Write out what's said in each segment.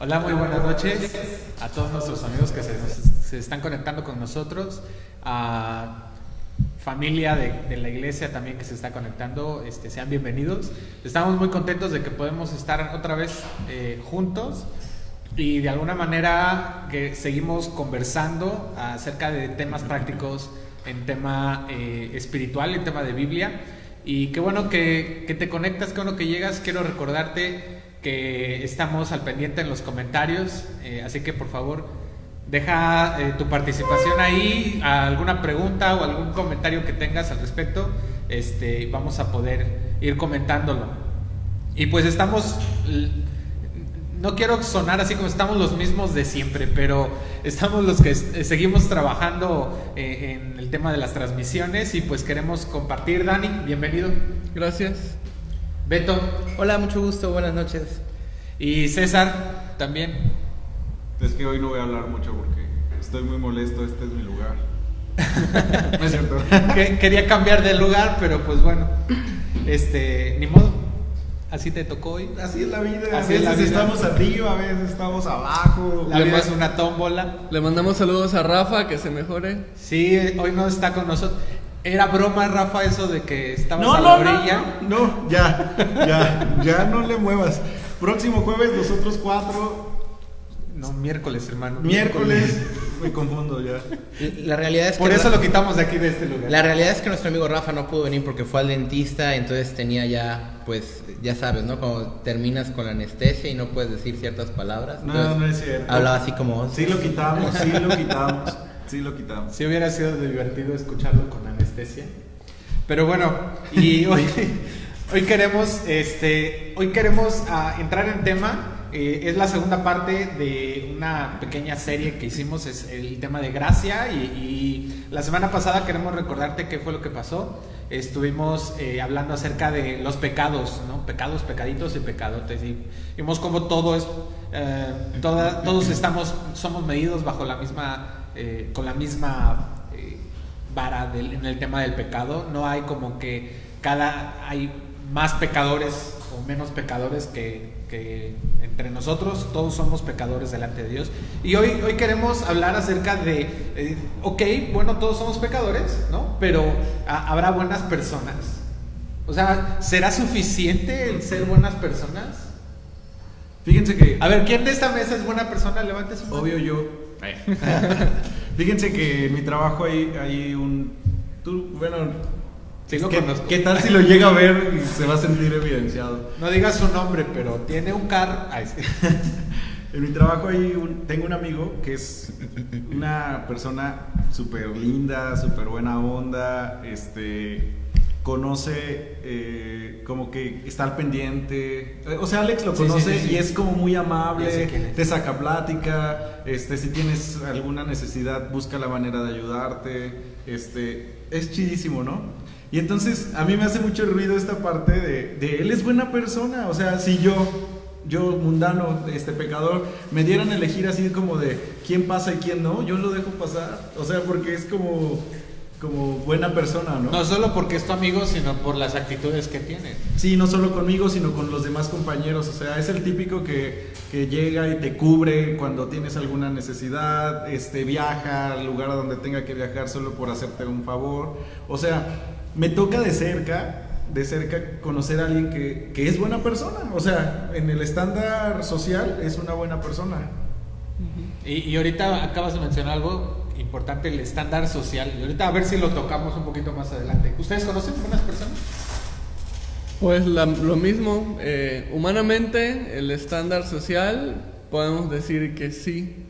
Hola, muy buenas noches a todos nuestros amigos que se, nos- se están conectando con nosotros, a familia de, de la iglesia también que se está conectando, este, sean bienvenidos. Estamos muy contentos de que podemos estar otra vez eh, juntos y de alguna manera que seguimos conversando acerca de temas prácticos en tema eh, espiritual, en tema de Biblia. Y qué bueno que, que te conectas, qué bueno que llegas. Quiero recordarte que estamos al pendiente en los comentarios, eh, así que por favor deja eh, tu participación ahí, alguna pregunta o algún comentario que tengas al respecto, este, vamos a poder ir comentándolo. Y pues estamos, no quiero sonar así como estamos los mismos de siempre, pero estamos los que seguimos trabajando eh, en el tema de las transmisiones y pues queremos compartir. Dani, bienvenido. Gracias. Beto Hola, mucho gusto, buenas noches. y César también. Es que hoy no voy a hablar mucho porque estoy muy molesto, este es mi lugar. no es cierto. Que- quería cambiar de lugar, pero pues bueno, este, ni modo. Así te tocó hoy. Así es la vida, a Así es veces la vida. estamos arriba, a veces estamos abajo. La Le vida ma- es una tómbola. Le mandamos saludos a Rafa, que se mejore. Sí, hoy no está con nosotros. Era broma, Rafa, eso de que estabas No, a la no, no, orilla. no, no, ya, ya, ya no le muevas. Próximo jueves, nosotros cuatro, No, miércoles, hermano. miércoles, me confundo ya. La realidad es que Por eso lo quitamos de aquí, de este lugar. la realidad es que nuestro amigo Rafa no pudo venir porque fue al dentista, entonces tenía ya, pues, ya sabes, ¿no? Cuando terminas con la anestesia y no puedes decir ciertas palabras. No, entonces no es cierto. Hablaba así como. Sí lo quitamos, sí lo quitamos, sí lo quitamos. Si hubiera sido divertido escucharlo con anestesia. Pero bueno, y hoy, hoy queremos, este, hoy queremos ah, entrar en tema. eh, es la segunda parte de una pequeña serie que hicimos, es el tema de gracia. Y, y la semana pasada queremos recordarte qué fue lo que pasó. Estuvimos eh, hablando acerca de los pecados, ¿no? Pecados, pecaditos y pecadotes. Y vimos cómo todo es, eh, toda- todos estamos, somos medidos bajo la misma, eh, con la misma eh, vara del- en el tema del pecado. No hay como que cada hay más pecadores o menos pecadores que, que entre nosotros. Todos somos pecadores delante de Dios. Y hoy, hoy queremos hablar acerca de, eh, ok, bueno, todos somos pecadores, ¿no? Pero ah, habrá buenas personas. O sea, ¿será suficiente el ser buenas personas? Fíjense que, A ver, ¿quién de esta mesa es buena persona? Levante su mano. obvio yo. Fíjense que en mi trabajo hay, hay un... Tú, bueno, ¿qué, tal si lo llega a ver y se va a sentir evidenciado? No digas su nombre, pero tiene un carro. En mi trabajo hay un, tengo un amigo que es una persona súper linda, súper buena onda, este, conoce, eh, como que está al pendiente. Eh, O sea, Alex lo sí, conoce sí, sí. y es como muy amable, te saca plática, este, si tienes alguna necesidad, busca la manera de ayudarte, este, es chidísimo, ¿no? Y entonces a mí me hace mucho ruido esta parte de, de él es buena persona, o sea, si yo yo mundano, este pecador, me dieran a elegir así como de quién pasa y quién no, yo lo dejo pasar. O sea, porque es como, como buena persona, ¿no? No solo porque es tu amigo, sino por las actitudes que tiene. Sí, no solo conmigo, sino con los demás compañeros. O sea, es el típico que, que llega y te cubre cuando tienes alguna necesidad, este, viaja al lugar a donde tenga que viajar solo por hacerte un favor. O sea, me toca de cerca, de cerca conocer a alguien que, que es buena persona. O sea, en el estándar social es una buena persona. Y, y ahorita acabas de mencionar algo importante, el estándar social. Y ahorita a ver si lo tocamos un poquito más adelante. ¿Ustedes conocen buenas personas? Pues la- lo mismo, eh, humanamente, el estándar social, podemos decir que sí,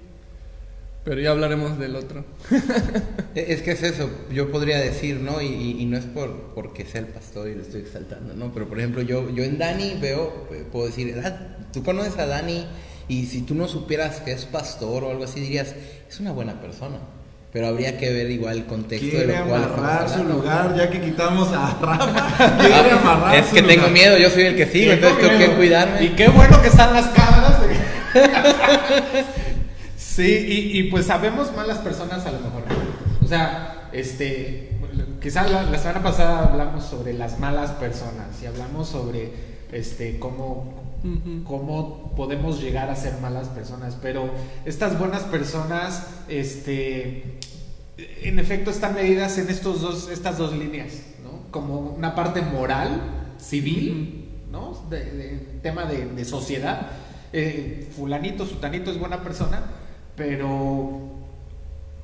pero ya hablaremos del otro. E- Es que es eso, yo podría decir, ¿no? Y, y- y no es por porque sea el pastor y lo estoy exaltando, ¿no? Pero por ejemplo, yo, yo en Dani veo, eh, puedo decir, "Ah, tú conoces a Dani y si tú no supieras que es pastor o algo así, dirías, es una buena persona. Pero habría que ver igual el contexto de lo cual amarrar su lugar ya que quitamos a Rafa. Quiere amarrar Ah, es su que tengo miedo, yo soy el que sigo, entonces tengo que cuidarme. Y qué bueno que están las cámaras. sí, y, y pues sabemos malas personas a lo mejor. O sea, este, quizá la, la semana pasada hablamos sobre las malas personas y hablamos sobre este cómo Cómo podemos llegar a ser malas personas, pero estas buenas personas, este, en efecto están medidas en estos dos, estas dos líneas, ¿no? Como una parte moral, civil, ¿no? De, de- tema de, de sociedad. Eh, fulanito, sutanito es buena persona, pero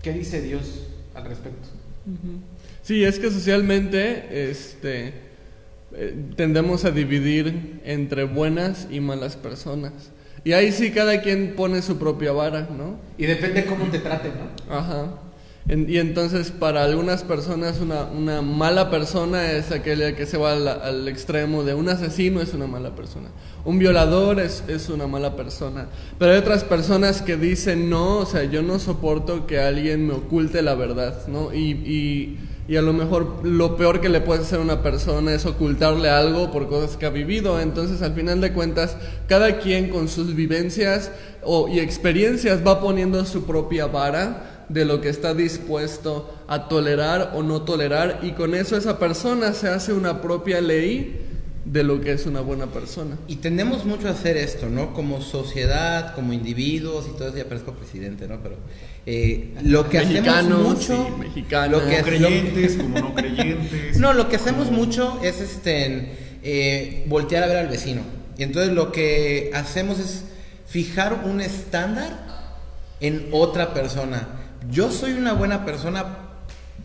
¿qué dice Dios al respecto? Ujú. Sí, es que socialmente este, eh, tendemos a dividir entre buenas y malas personas. Y ahí sí cada quien pone su propia vara, ¿no? Y depende cómo te traten, ¿no? Ajá. En- y entonces para algunas personas una, una mala persona es aquella que se va al, al extremo de un asesino es una mala persona. Un violador es, es una mala persona. Pero hay otras personas que dicen no, o sea, yo no soporto que alguien me oculte la verdad, ¿no? Y, y, y a lo mejor lo peor que le puede hacer a una persona es ocultarle algo por cosas que ha vivido. Entonces al final de cuentas, cada quien con sus vivencias o, y experiencias va poniendo su propia vara de lo que está dispuesto a tolerar o no tolerar y con eso esa persona se hace una propia ley de lo que es una buena persona. Y tendemos mucho a hacer esto, ¿no? Como sociedad, como individuos y todo eso, ya parezco presidente, ¿no? Pero eh, lo que Mexicanos hacemos mucho... mexicanas. lo que- Como creyentes, como no creyentes. No, lo que hacemos mucho es este eh, voltear a ver al vecino. Y entonces lo que hacemos es fijar un estándar en otra persona. Yo soy una buena persona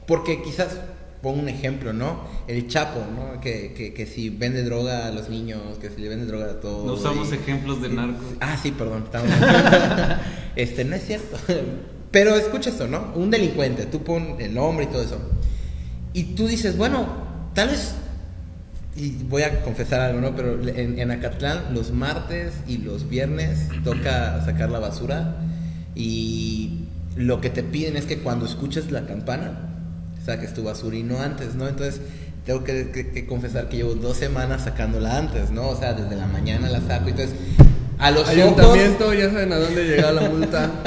porque quizás pongo un ejemplo, ¿no? El Chapo, ¿no? Que, que, que si vende droga a los niños, que si le vende droga a todos. No usamos y- ejemplos de narcos. Ah, sí, perdón. estamos- este, no es cierto. Pero escucha esto, ¿no? Un delincuente, tú pon el nombre y todo eso. Y tú dices, bueno, tal vez, y voy a confesar algo, ¿no? Pero en, en Acatlán los martes y los viernes toca sacar la basura y lo que te piden es que cuando escuches la campana saques tu basura y no antes, ¿no? Entonces tengo que, que- que confesar que llevo dos semanas sacándola antes, ¿no? O sea, desde la mañana la saco entonces a los ojos... Ayuntamiento, ya saben a dónde llega la multa.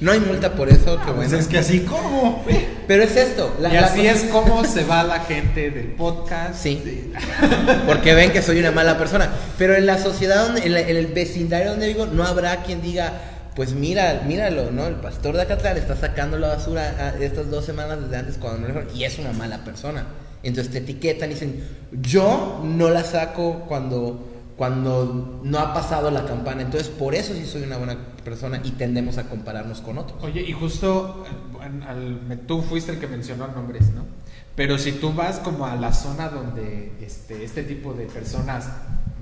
No hay multa por eso, que Pues bueno. es que así como. Pero es esto. la- y la así cosa- es como se va la gente del podcast. Sí. Porque ven que soy una mala persona. Pero en la sociedad, donde, en, la- en el vecindario donde vivo, no habrá quien diga, pues mira, míralo, ¿no? El pastor de Acatlán está sacando la basura ah, estas dos semanas desde antes cuando no le y es una mala persona. Entonces te etiquetan y dicen, yo no la saco cuando, cuando no ha pasado la campana. Entonces por eso sí soy una buena persona y tendemos a compararnos con otros. Oye, y justo eh, tú fuiste el que mencionó nombres, ¿no? Pero si tú vas como a la zona donde este, este tipo de personas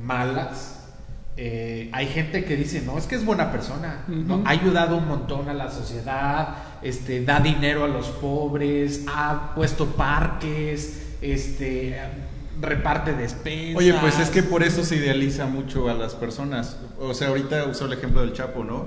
malas, eh, hay gente que dice, no, es que es buena persona, ¿no? Ha ayudado un montón a la sociedad, este, da dinero a los pobres, ha puesto parques, este, reparte despensas. Oye, pues es que por eso se idealiza mucho a las personas. O sea, ahorita uso el ejemplo del Chapo, ¿no?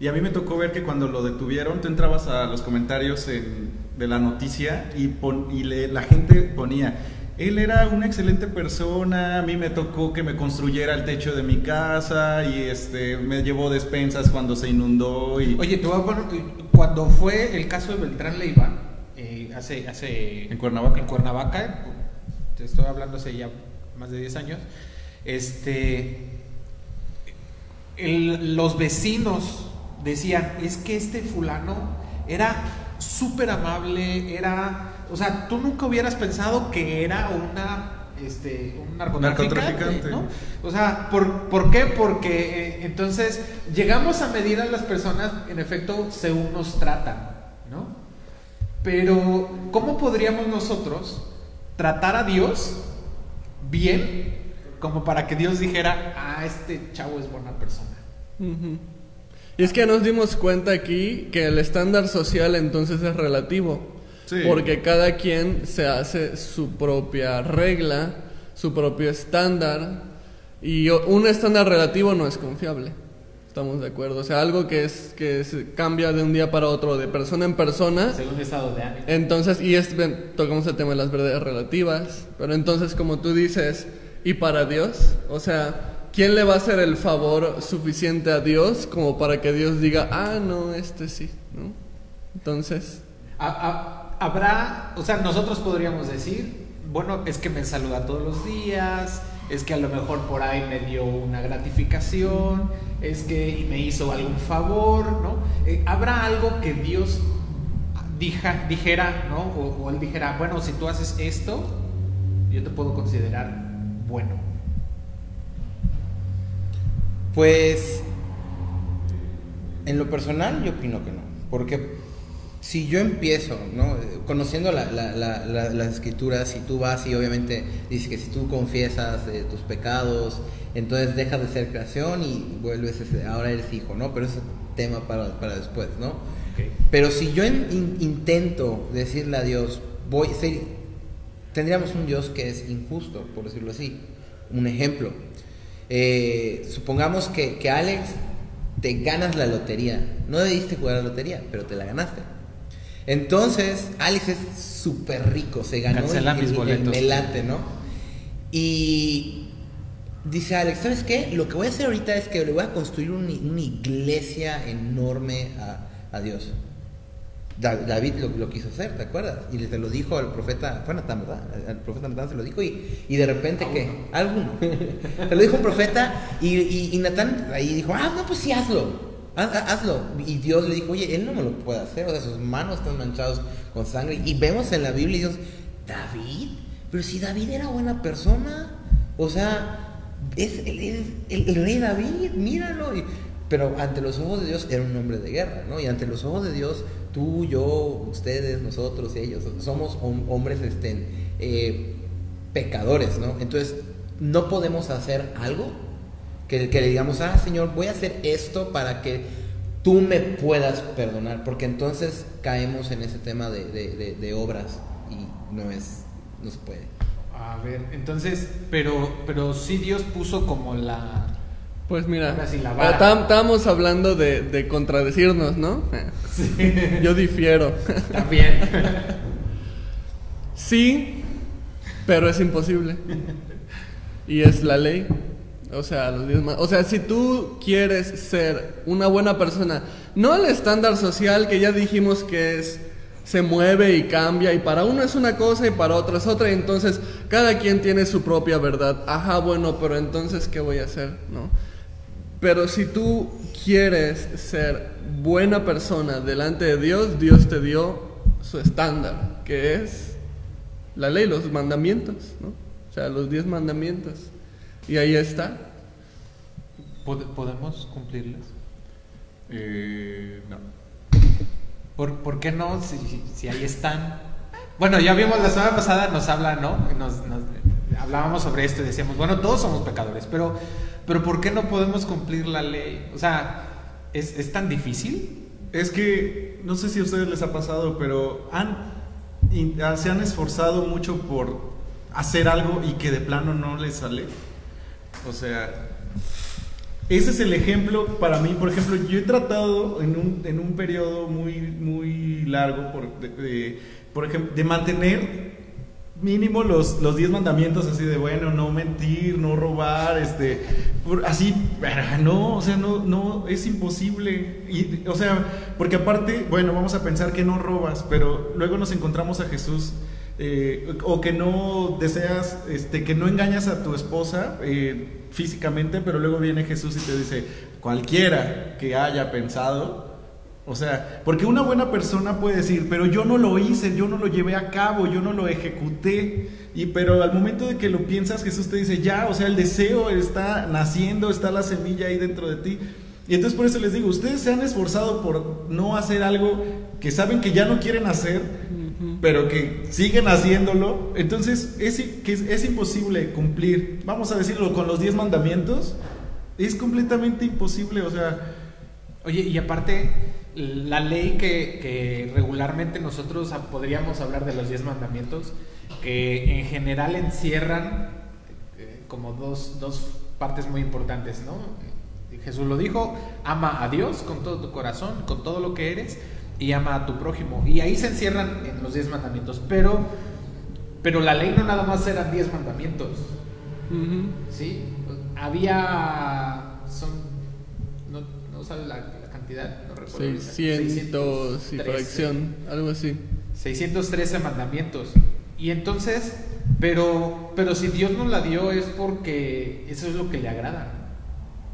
Y a mí me tocó ver que cuando lo detuvieron, tú entrabas a los comentarios en- de la noticia y, pon- y le- la gente ponía, él era una excelente persona, a mí me tocó que me construyera el techo de mi casa y este me llevó despensas cuando se inundó y Oye, te voy a poner, cuando fue el caso de Beltrán Leiva, eh, hace, hace... En Cuernavaca. En Cuernavaca, te estoy hablando hace ya más de 10 años, este... el- los vecinos decían, es que este fulano era súper amable, era... O sea, tú nunca hubieras pensado que era una... Este, un narcotraficante, Narcotraficante. ¿no? O sea, ¿por, ¿por qué? Porque eh, entonces llegamos a medir a las personas, en efecto, según nos tratan, ¿no? Pero, ¿cómo podríamos nosotros tratar a Dios bien como para que Dios dijera, ah, este chavo es buena persona? Y es que nos dimos cuenta aquí que el estándar social entonces es relativo. Sí. Porque cada quien se hace su propia regla, su propio estándar. Y un estándar relativo no es confiable. Estamos de acuerdo. O sea, algo que es que se cambia de un día para otro, de persona en persona. Según el estado de ánimo. Entonces, y es, ven, tocamos el tema de las verdades relativas, pero entonces como tú dices, ¿y para Dios? O sea, ¿quién le va a hacer el favor suficiente a Dios como para que Dios diga, ah, no, este sí, ¿no? Entonces, A- a- habrá, o sea, nosotros podríamos decir, bueno, es que me saluda todos los días, es que a lo mejor por ahí me dio una gratificación, es que me hizo algún favor, ¿no? Eh, habrá algo que Dios dija- dijera, ¿no? O, o él dijera, bueno, si tú haces esto, yo te puedo considerar bueno. Pues en lo personal yo opino que no, porque si yo empiezo, ¿no? Conociendo la- la- la- la- las escrituras, si tú vas y obviamente dices que si tú confiesas eh, tus pecados, entonces dejas de ser creación y vuelves, ese- ahora eres hijo, ¿no? Pero ese es tema para, para después, ¿no? Pero si yo in- in- intento decirle a Dios, voy, ser- tendríamos un Dios que es injusto, por decirlo así. Un ejemplo. Eh, supongamos que, que Alex te ganas la lotería. No debiste jugar a la lotería, pero te la ganaste. Entonces, Alex es súper rico, se ganó Cancela el, mis el boletos. melate, ¿no? Y dice Alex, ¿sabes qué? Lo que voy a hacer ahorita es que le voy a construir un- una iglesia enorme a, a Dios. Da- David lo, lo quiso hacer, ¿te acuerdas? Y se lo dijo al profeta, fue Natán, ¿verdad? Al profeta Natán se lo dijo y, y de repente, ¿qué? Alguno. se lo dijo un profeta y, y, y Natán ahí dijo, ah, no, pues sí, hazlo. Haz- haz- Hazlo. Y Dios le dijo, oye, él no me lo puede hacer, o sea, sus manos están manchadas con sangre. Y vemos en la Biblia y Dios, David, pero si David era buena persona, o sea, es, es el, rey David, míralo. Pero ante los ojos de Dios era un hombre de guerra, ¿no? Y ante los ojos de Dios, tú, yo, ustedes, nosotros ellos, somos hom- hombres este, eh, pecadores, ¿no? Entonces, no podemos hacer algo que, que le digamos, ah, Señor, voy a hacer esto para que tú me puedas perdonar, porque entonces caemos en ese tema de, de- de- de obras y no es, no se puede. A ver, entonces, pero, pero sí Dios puso como la... Pues mira, sí, estábamos hablando de, de contradecirnos, ¿no? Yo difiero. También. Sí, pero es imposible. Y es la ley. O sea, los diez O sea, si tú quieres ser una buena persona, no el estándar social que ya dijimos que es se mueve y cambia y para uno es una cosa y para otro es otra y entonces cada quien tiene su propia verdad. Ajá, bueno, pero entonces ¿qué voy a hacer? ¿No? Pero si tú quieres ser buena persona delante de Dios, Dios te dio su estándar, que es la ley, los mandamientos, ¿no? O sea, los diez mandamientos. Y ahí está. ¿Pod- ¿Podemos cumplirlas? Eh, no. ¿Por, por qué no? Si, si- ahí están. Bueno, ya vimos la semana pasada, nos habla, ¿no? Nos, nos- hablábamos sobre esto y decíamos, bueno, todos somos pecadores, pero, pero ¿por qué no podemos cumplir la ley? O sea, ¿es, es tan difícil? Es que no sé si a ustedes les ha pasado, pero han, se han esforzado mucho por hacer algo y que de plano no les sale. O sea, ese es el ejemplo para mí. Por ejemplo, yo he tratado en un, en un periodo muy, muy largo, por, de, por de mantener mínimo los, los 10 mandamientos así de bueno, no mentir, no robar, este, por- así, no, o sea, no, no, es imposible. Y, o sea, porque aparte, bueno, vamos a pensar que no robas, pero luego nos encontramos a Jesús. Eh, o que no deseas, este, que no engañas a tu esposa eh, físicamente, pero luego viene Jesús y te dice, cualquiera que haya pensado, o sea, porque una buena persona puede decir, pero yo no lo hice, yo no lo llevé a cabo, yo no lo ejecuté. Y pero al momento de que lo piensas, Jesús te dice, ya, o sea, el deseo está naciendo, está la semilla ahí dentro de ti. Y entonces por eso les digo, ustedes se han esforzado por no hacer algo que saben que ya no quieren hacer, pero que siguen haciéndolo. Entonces es, que es, es imposible cumplir, vamos a decirlo, con los 10 mandamientos. Es completamente imposible, o sea, Oye, y aparte, la ley que, que regularmente nosotros podríamos hablar de los diez mandamientos, que en general encierran eh, como dos, dos partes muy importantes, ¿no? Jesús lo dijo, ama a Dios con todo tu corazón, con todo lo que eres, y ama a tu prójimo. Y ahí se encierran en los diez mandamientos, pero, pero la ley no nada más eran diez mandamientos. Sí, había. Son. No, no sabe la, la cantidad, no recuerdo. ahorita. 600 y 613. fracción, algo así. 613 mandamientos. Y entonces, pero, pero si Dios nos la dio es porque eso es lo que le agrada.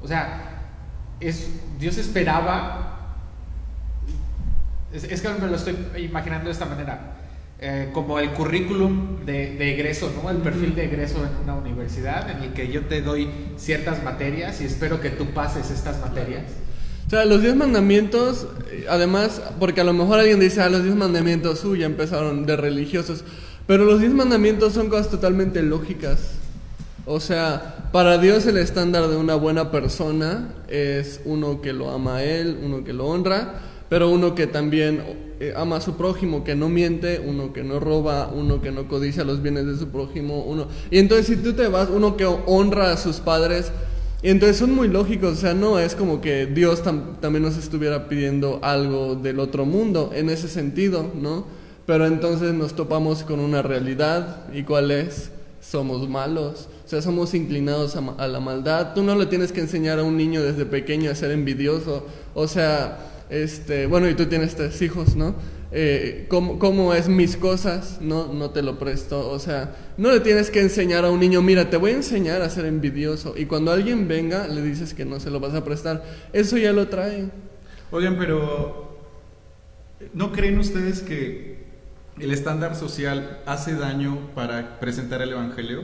O sea, es, Dios esperaba, es, es que me lo estoy imaginando de esta manera, eh, como el currículum de, de egreso, ¿no? El perfil de egreso en una universidad en el que yo te doy ciertas materias y espero que tú pases estas materias. O sea, los diez mandamientos, eh, además, porque a lo mejor alguien dice, ah, los diez mandamientos, uy, ya empezaron de religiosos. Pero los diez mandamientos son cosas totalmente lógicas. O sea, para Dios el estándar de una buena persona es uno que lo ama a Él, uno que lo honra, pero uno que también eh, ama a su prójimo, que no miente, uno que no roba, uno que no codicia los bienes de su prójimo, uno... Y entonces si tú te vas, uno que honra a sus padres, y entonces son muy lógicos, o sea, no es como que Dios tam- también nos estuviera pidiendo algo del otro mundo en ese sentido, ¿no? Pero entonces nos topamos con una realidad, ¿y cuál es? Somos malos, o sea, somos inclinados a, ma- a la maldad. Tú no le tienes que enseñar a un niño desde pequeño a ser envidioso, o sea, este, bueno, y tú tienes tres hijos, ¿no? Eh, ¿cómo, cómo es mis cosas? No, no te lo presto. O sea, no le tienes que enseñar a un niño, mira, te voy a enseñar a ser envidioso. Y cuando alguien venga, le dices que no se lo vas a prestar. Eso ya lo trae. Oigan, pero ¿no creen ustedes que el estándar social hace daño para presentar el evangelio?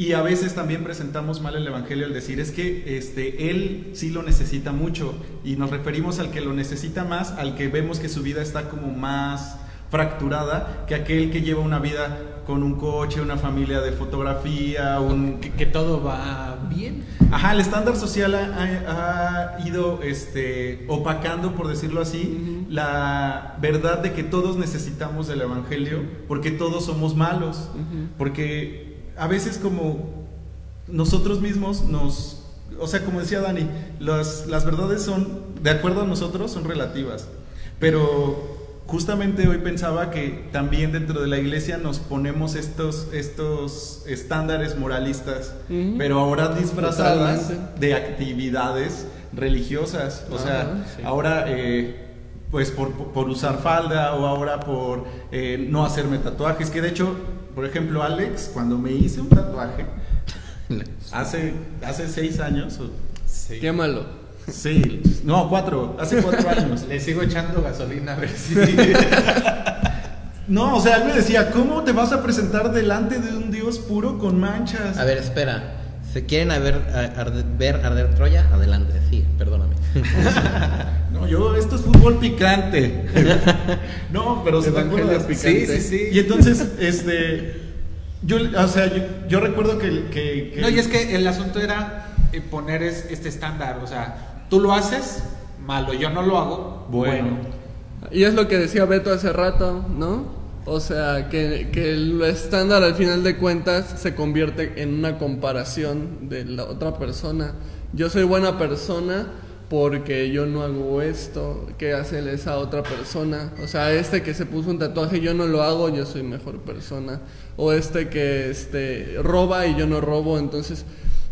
Y a veces también presentamos mal el evangelio al decir es que este él sí lo necesita mucho y nos referimos al que lo necesita más, al que vemos que su vida está como más fracturada que aquel que lleva una vida con un coche, una familia de fotografía, un Que, que todo va bien. Ajá, el estándar social ha, ha- ha ido este, opacando, por decirlo así, la verdad de que todos necesitamos del Evangelio, porque todos somos malos, porque a veces como nosotros mismos nos, o sea, como decía Dani, las, las verdades son, de acuerdo a nosotros, son relativas, pero justamente hoy pensaba que también dentro de la iglesia nos ponemos estos, estos estándares moralistas, pero ahora disfrazadas Totalmente. de actividades religiosas. O sea, sí. ahora eh, pues por, por usar falda o ahora por eh, no hacerme tatuajes, que de hecho, por ejemplo, Alex, cuando me hice un tatuaje, hace, hace seis años, o- Sí. Quémalo. sí, no, cuatro, hace cuatro años. Le sigo echando gasolina a ver si. No, o sea, él me decía, ¿cómo te vas a presentar delante de un Dios puro con manchas? A ver, espera. ¿Se quieren a ver, a- arde- ver arder Troya? Adelante, sí, perdóname. No, yo, esto es fútbol picante. no, pero se Evangelio acuerdas. picante. Sí, sí, sí. Y entonces, este, yo, o sea, yo, yo recuerdo que, que- que- No, y es que el asunto era eh, poner es- este estándar. O sea, tú lo haces, malo. Yo no lo hago, bueno. Bueno. Y es lo que decía Beto hace rato, ¿no? O sea, que, que el estándar al final de cuentas se convierte en una comparación de la otra persona. Yo soy buena persona porque yo no hago esto, ¿qué hace esa otra persona? O sea, este que se puso un tatuaje, yo no lo hago, yo soy mejor persona. O este que este, roba y yo no robo, entonces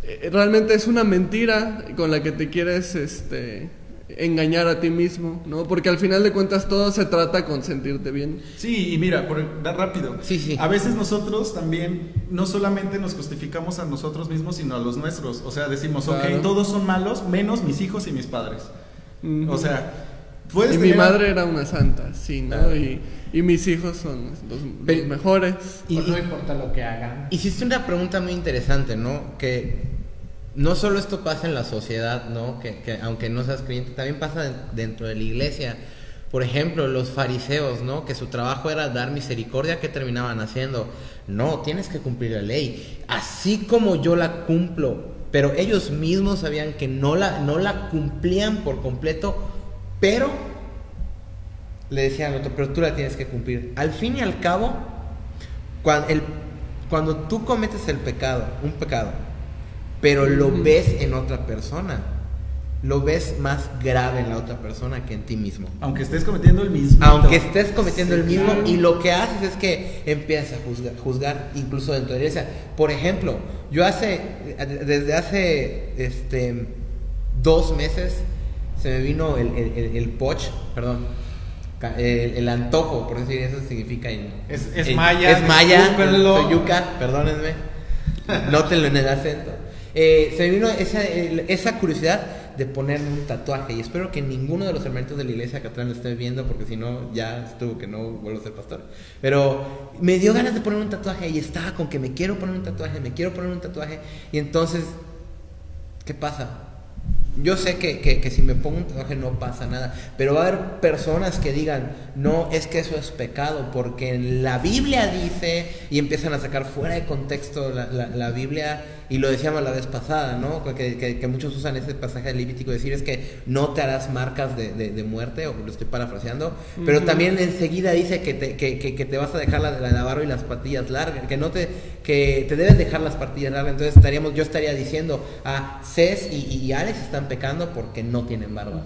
eh, realmente es una mentira con la que te quieres este, engañar a ti mismo, ¿no? Porque al final de cuentas todo se trata con sentirte bien. Sí, y mira, por dar rápido. Sí, sí. A veces nosotros también no solamente nos justificamos a nosotros mismos, sino a los nuestros. O sea, decimos, Claro. ok, todos son malos, menos mis hijos y mis padres. O sea, puedes y mi madre era una santa, sí, ¿no? Claro. Y, y mis hijos son los, los mejores. Y- Pues no importa lo que hagan. Hiciste una pregunta muy interesante, ¿no? Que no solo esto pasa en la sociedad, ¿no? Que, que aunque no seas creyente, también pasa de- dentro de la iglesia. Por ejemplo, los fariseos, ¿no? Que su trabajo era dar misericordia, ¿qué terminaban haciendo? No, tienes que cumplir la ley. Así como yo la cumplo, pero ellos mismos sabían que no la, no la cumplían por completo, pero le decían al otro, pero tú la tienes que cumplir. Al fin y al cabo, cuando tú cometes el pecado, un pecado, pero lo ves en otra persona, lo ves más grave en la otra persona que en ti mismo. Aunque estés cometiendo el mismo. Aunque estés cometiendo el mismo claro. y lo que haces es que empiezas a juzgar, juzgar incluso dentro de la iglesia. Por ejemplo, yo hace, desde hace este, dos meses se me vino el, el, el- el poch, perdón, el, el antojo, por decir eso significa en... Es- es maya, Es maya, soy yuca, perdónenme. Nótenlo en el acento. Eh, se me vino esa, esa curiosidad de ponerme un tatuaje y espero que ninguno de los hermanitos de la iglesia que atrás lo esté viendo porque si no ya estuvo que no vuelvo a ser pastor. Pero me dio ganas de poner un tatuaje y estaba con que me quiero poner un tatuaje, me quiero poner un tatuaje y entonces, ¿qué pasa? Yo sé que, que- que si me pongo un tatuaje no pasa nada, pero va a haber personas que digan, no, es que eso es pecado, porque la Biblia dice, y empiezan a sacar fuera de contexto la, la- la Biblia, y lo decíamos la vez pasada, ¿no? Que, que- que muchos usan ese pasaje Levítico, decir es que no te harás marcas de, de- de muerte, o lo estoy parafraseando, pero también enseguida dice que te, que, que- que te vas a dejar la, la, barba y las patillas largas, que no te, que te debes dejar las patillas largas, entonces estaríamos, yo estaría diciendo, ah, Cés y, y Alex están pecando porque no tienen barba.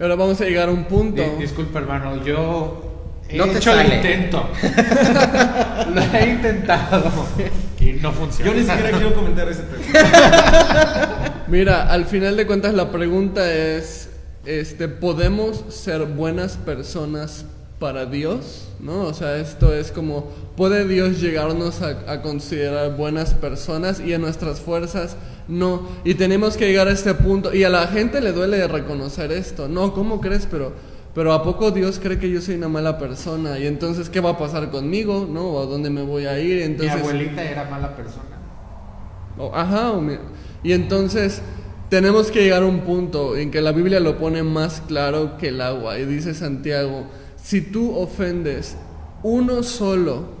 Ahora vamos a llegar a un punto. Di- disculpa, hermano, yo he No te hecho el intento. Lo he intentado no funciona. Yo ni siquiera quiero comentar ese tema. Mira, al final de cuentas la pregunta es, este, ¿podemos ser buenas personas para Dios? ¿No? O sea, esto es como, ¿puede Dios llegarnos a, a considerar buenas personas y a nuestras fuerzas? No. Y tenemos que llegar a este punto, y a la gente le duele reconocer esto. No, ¿cómo crees? Pero, pero ¿a poco Dios cree que yo soy una mala persona? Y entonces, ¿qué va a pasar conmigo? ¿No? ¿O a dónde me voy a ir? Mi Entonces, abuelita era mala persona. o- ajá, mi- y entonces tenemos que llegar a un punto en que la Biblia lo pone más claro que el agua. Y dice Santiago, si tú ofendes uno solo,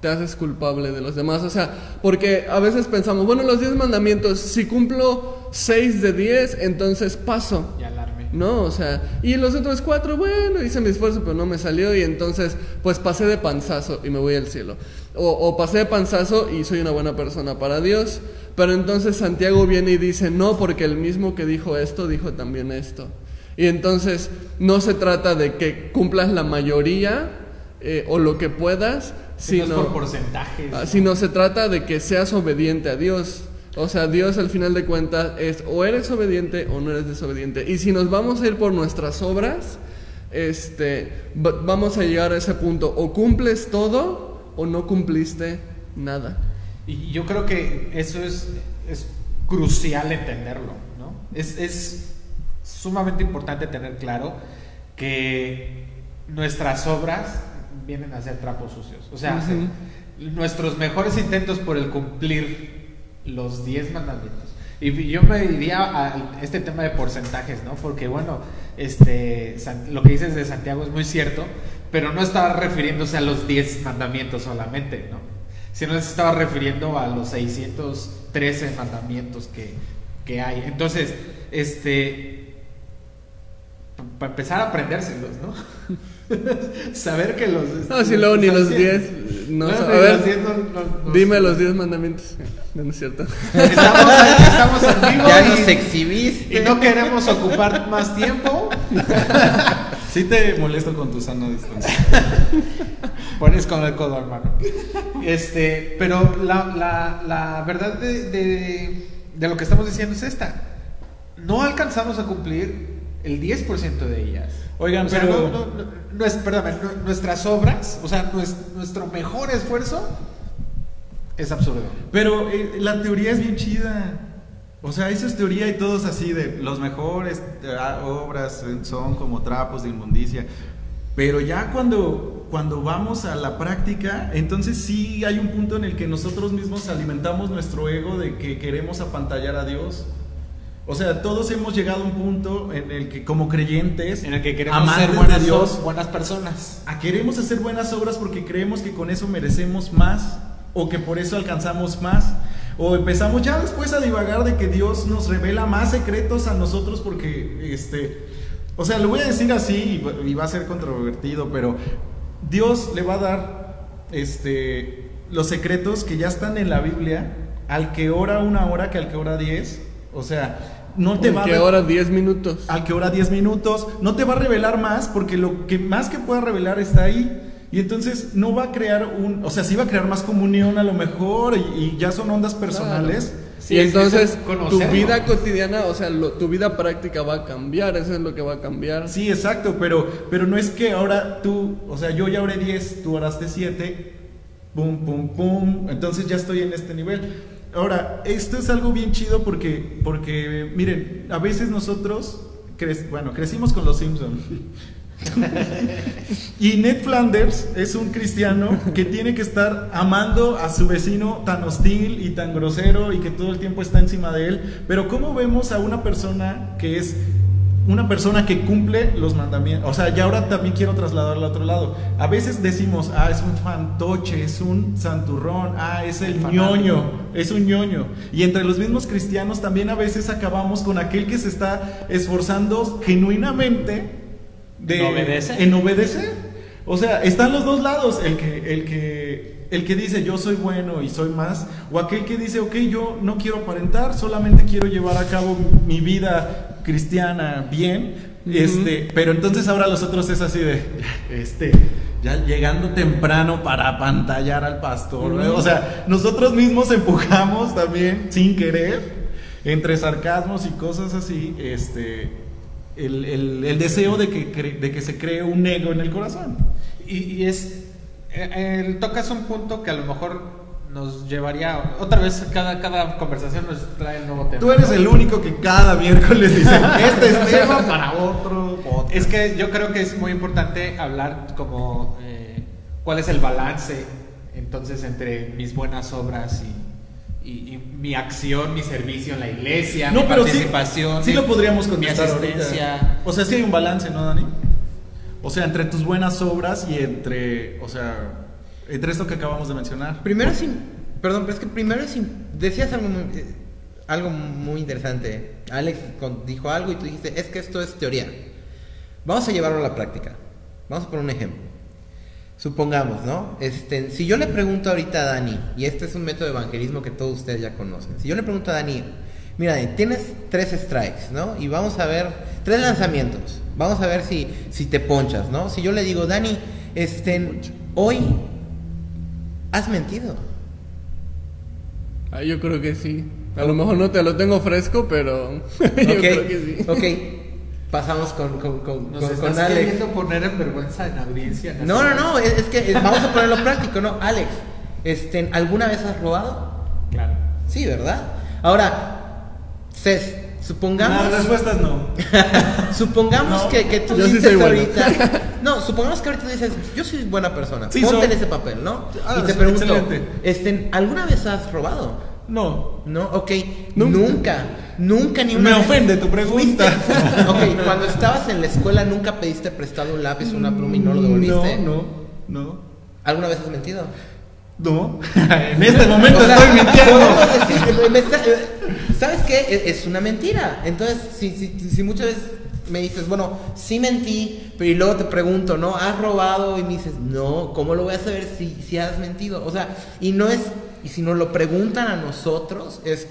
te haces culpable de los demás. O sea, porque a veces pensamos, bueno, los diez mandamientos, si cumplo seis de diez, entonces paso. Alarme. No, o sea, y los otros cuatro, bueno, hice mi esfuerzo, pero no me salió y entonces, pues pasé de panzazo y me voy al cielo. O, o pasé de panzazo y soy una buena persona para Dios. Pero entonces Santiago viene y dice, no, porque el mismo que dijo esto, dijo también esto. Y entonces no se trata de que cumplas la mayoría eh, o lo que puedas, sino, por porcentajes. Ah, ¿no? sino se trata de que seas obediente a Dios. O sea, Dios al final de cuentas es o eres obediente o no eres desobediente. Y si nos vamos a ir por nuestras obras, este, va- vamos a llegar a ese punto. O cumples todo o no cumpliste nada. Y yo creo que eso es, es crucial entenderlo, ¿no? Es, es sumamente importante tener claro que nuestras obras vienen a ser trapos sucios. O sea, nuestros mejores intentos por el cumplir los 10 mandamientos. Y yo me iría a este tema de porcentajes, ¿no? Porque bueno, este, lo que dices de Santiago es muy cierto, pero no estaba refiriéndose a los 10 mandamientos solamente, ¿no? Sino se estaba refiriendo a los 613 mandamientos que, que hay. Entonces, este, para empezar a aprendérselos, ¿no? Saber que los... No, si luego ni los hacían- 10. No, Bueno, a ver, los 10 no- no- no- dime los 10 mandamientos. No, no es cierto. Estamos, estamos en vivo Ya y- nos exhibiste. y no queremos ocupar más tiempo. Sí te molesto con tu sana distancia. Pones con el codo, hermano. Este, pero la, la, la verdad de, de, de lo que estamos diciendo es esta. No alcanzamos a cumplir el 10% de ellas. Oigan, O sea, pero- no- no- no- no es- perdóname, nuestras obras, o sea, nues- nuestro mejor esfuerzo es absurdo. Pero eh, la teoría es bien chida. O sea, esa es teoría y todos así de los mejores ah, obras son como trapos de inmundicia. Pero ya cuando, cuando vamos a la práctica, entonces sí hay un punto en el que nosotros mismos alimentamos nuestro ego de que queremos apantallar a Dios. O sea, todos hemos llegado a un punto en el que como creyentes, En el que queremos ser buenas, Dios, buenas personas. a queremos hacer buenas obras porque creemos que con eso merecemos más o que por eso alcanzamos más. O empezamos ya después a divagar de que Dios nos revela más secretos a nosotros porque, este, o sea, lo voy a decir así y va- y va a ser controvertido, pero Dios le va a dar, este, los secretos que ya están en la Biblia al que ora una hora que al que ora diez. O sea, no te va a que dar- ahora 10 minutos. al que hora 10 minutos, no te va a revelar más porque lo que más que pueda revelar está ahí. Y entonces no va a crear un, o sea, sí va a crear más comunión a lo mejor y, y ya son ondas personales. Sí, y es- entonces es tu vida cotidiana, o sea, lo- tu vida práctica va a cambiar, eso es lo que va a cambiar. Sí, exacto, pero, pero no es que ahora tú, o sea, yo ya oré 10, tú oraste 7, pum, pum, pum, entonces ya estoy en este nivel. Ahora, esto es algo bien chido porque, porque miren, a veces nosotros, cre- bueno, crecimos con los Simpsons. y Ned Flanders es un cristiano que tiene que estar amando a su vecino tan hostil y tan grosero y que todo el tiempo está encima de él. Pero ¿cómo vemos a una persona que es una persona que cumple los mandamientos? O sea, ya ahora también quiero trasladarlo al otro lado. A veces decimos, ah, es un fantoche, es un santurrón, ah, es el fanático. ñoño, es un ñoño. Y entre los mismos cristianos también a veces acabamos con aquel que se está esforzando genuinamente de, ¿En obedecer? en obedecer. O sea, están los dos lados, el que, el que, el que dice yo soy bueno y soy más, o aquel que dice, ok, yo no quiero aparentar, solamente quiero llevar a cabo mi vida cristiana bien, este, pero entonces ahora los otros es así de, este, ya llegando temprano para apantallar al pastor, ¿no? o sea, nosotros mismos empujamos también sin querer, entre sarcasmos y cosas así, este, el, el- el deseo de que, de que se cree un ego en el corazón. Y, y es. Eh, eh, tocas un punto que a lo mejor nos llevaría. Otra vez, cada, cada conversación nos trae el nuevo tema. Tú eres el único que cada miércoles dice, este es tema para otro podcast". Es que yo creo que es muy importante hablar como eh, cuál es el balance entonces entre mis buenas obras y, y- y mi acción, mi servicio en la iglesia, No, mi pero sí, participación, sí mi- lo podríamos mi contestar asistencia. ahorita. O sea, sí hay un balance, ¿no, Dani? O sea, entre tus buenas obras y entre, o sea, entre esto que acabamos de mencionar. Primero es... in- Perdón, pero es que primero es... in- Decías algo muy, eh, algo muy interesante. Alex dijo algo y tú dijiste, es que esto es teoría. Vamos a llevarlo a la práctica. Vamos a poner un ejemplo. Supongamos, ¿no? Este, si yo le pregunto ahorita a Dani, y este es un método de evangelismo que todos ustedes ya conocen, si yo le pregunto a Dani, mira, Dani, tienes tres strikes, ¿no? Y vamos a ver, tres lanzamientos, vamos a ver si, si te ponchas, ¿no? Si yo le digo, Dani, este, hoy has mentido. Ah, yo creo que sí. A lo mejor no te lo tengo fresco, pero yo Ok, creo que sí. ok. Pasamos con, con, con, Nos con- estás con Alex. queriendo poner en vergüenza en audiencia. No, no, no, es, es que eh, vamos a ponerlo práctico, ¿no? Alex, este, ¿alguna vez has robado? Claro. Sí, ¿verdad? Ahora, Cés, supongamos... Las respuestas no. Supongamos No. que, que tú Yo sí dices bueno. ahorita. No, supongamos que ahorita dices, yo soy buena persona. Sí, Ponte soy. en ese papel, ¿no? Ah, y te sí, pregunto, excelente. este, ¿alguna vez has robado? No. No, ok. Nunca. Nunca. Nunca, ni una Me vez. ofende tu pregunta. Fuiste- ok, cuando estabas en la escuela, ¿nunca pediste prestado un lápiz o una pluma y no lo devolviste? No, no, no. ¿Alguna vez has mentido? No. en este momento O sea, estoy mintiendo. me está- eh, ¿Sabes qué? Es, es una mentira. Entonces, si, si, si muchas veces me dices, bueno, sí mentí, pero y luego te pregunto, ¿no? ¿Has robado? Y me dices, no, ¿cómo lo voy a saber si, si has mentido? O sea, y no es, y si nos lo preguntan a nosotros, es,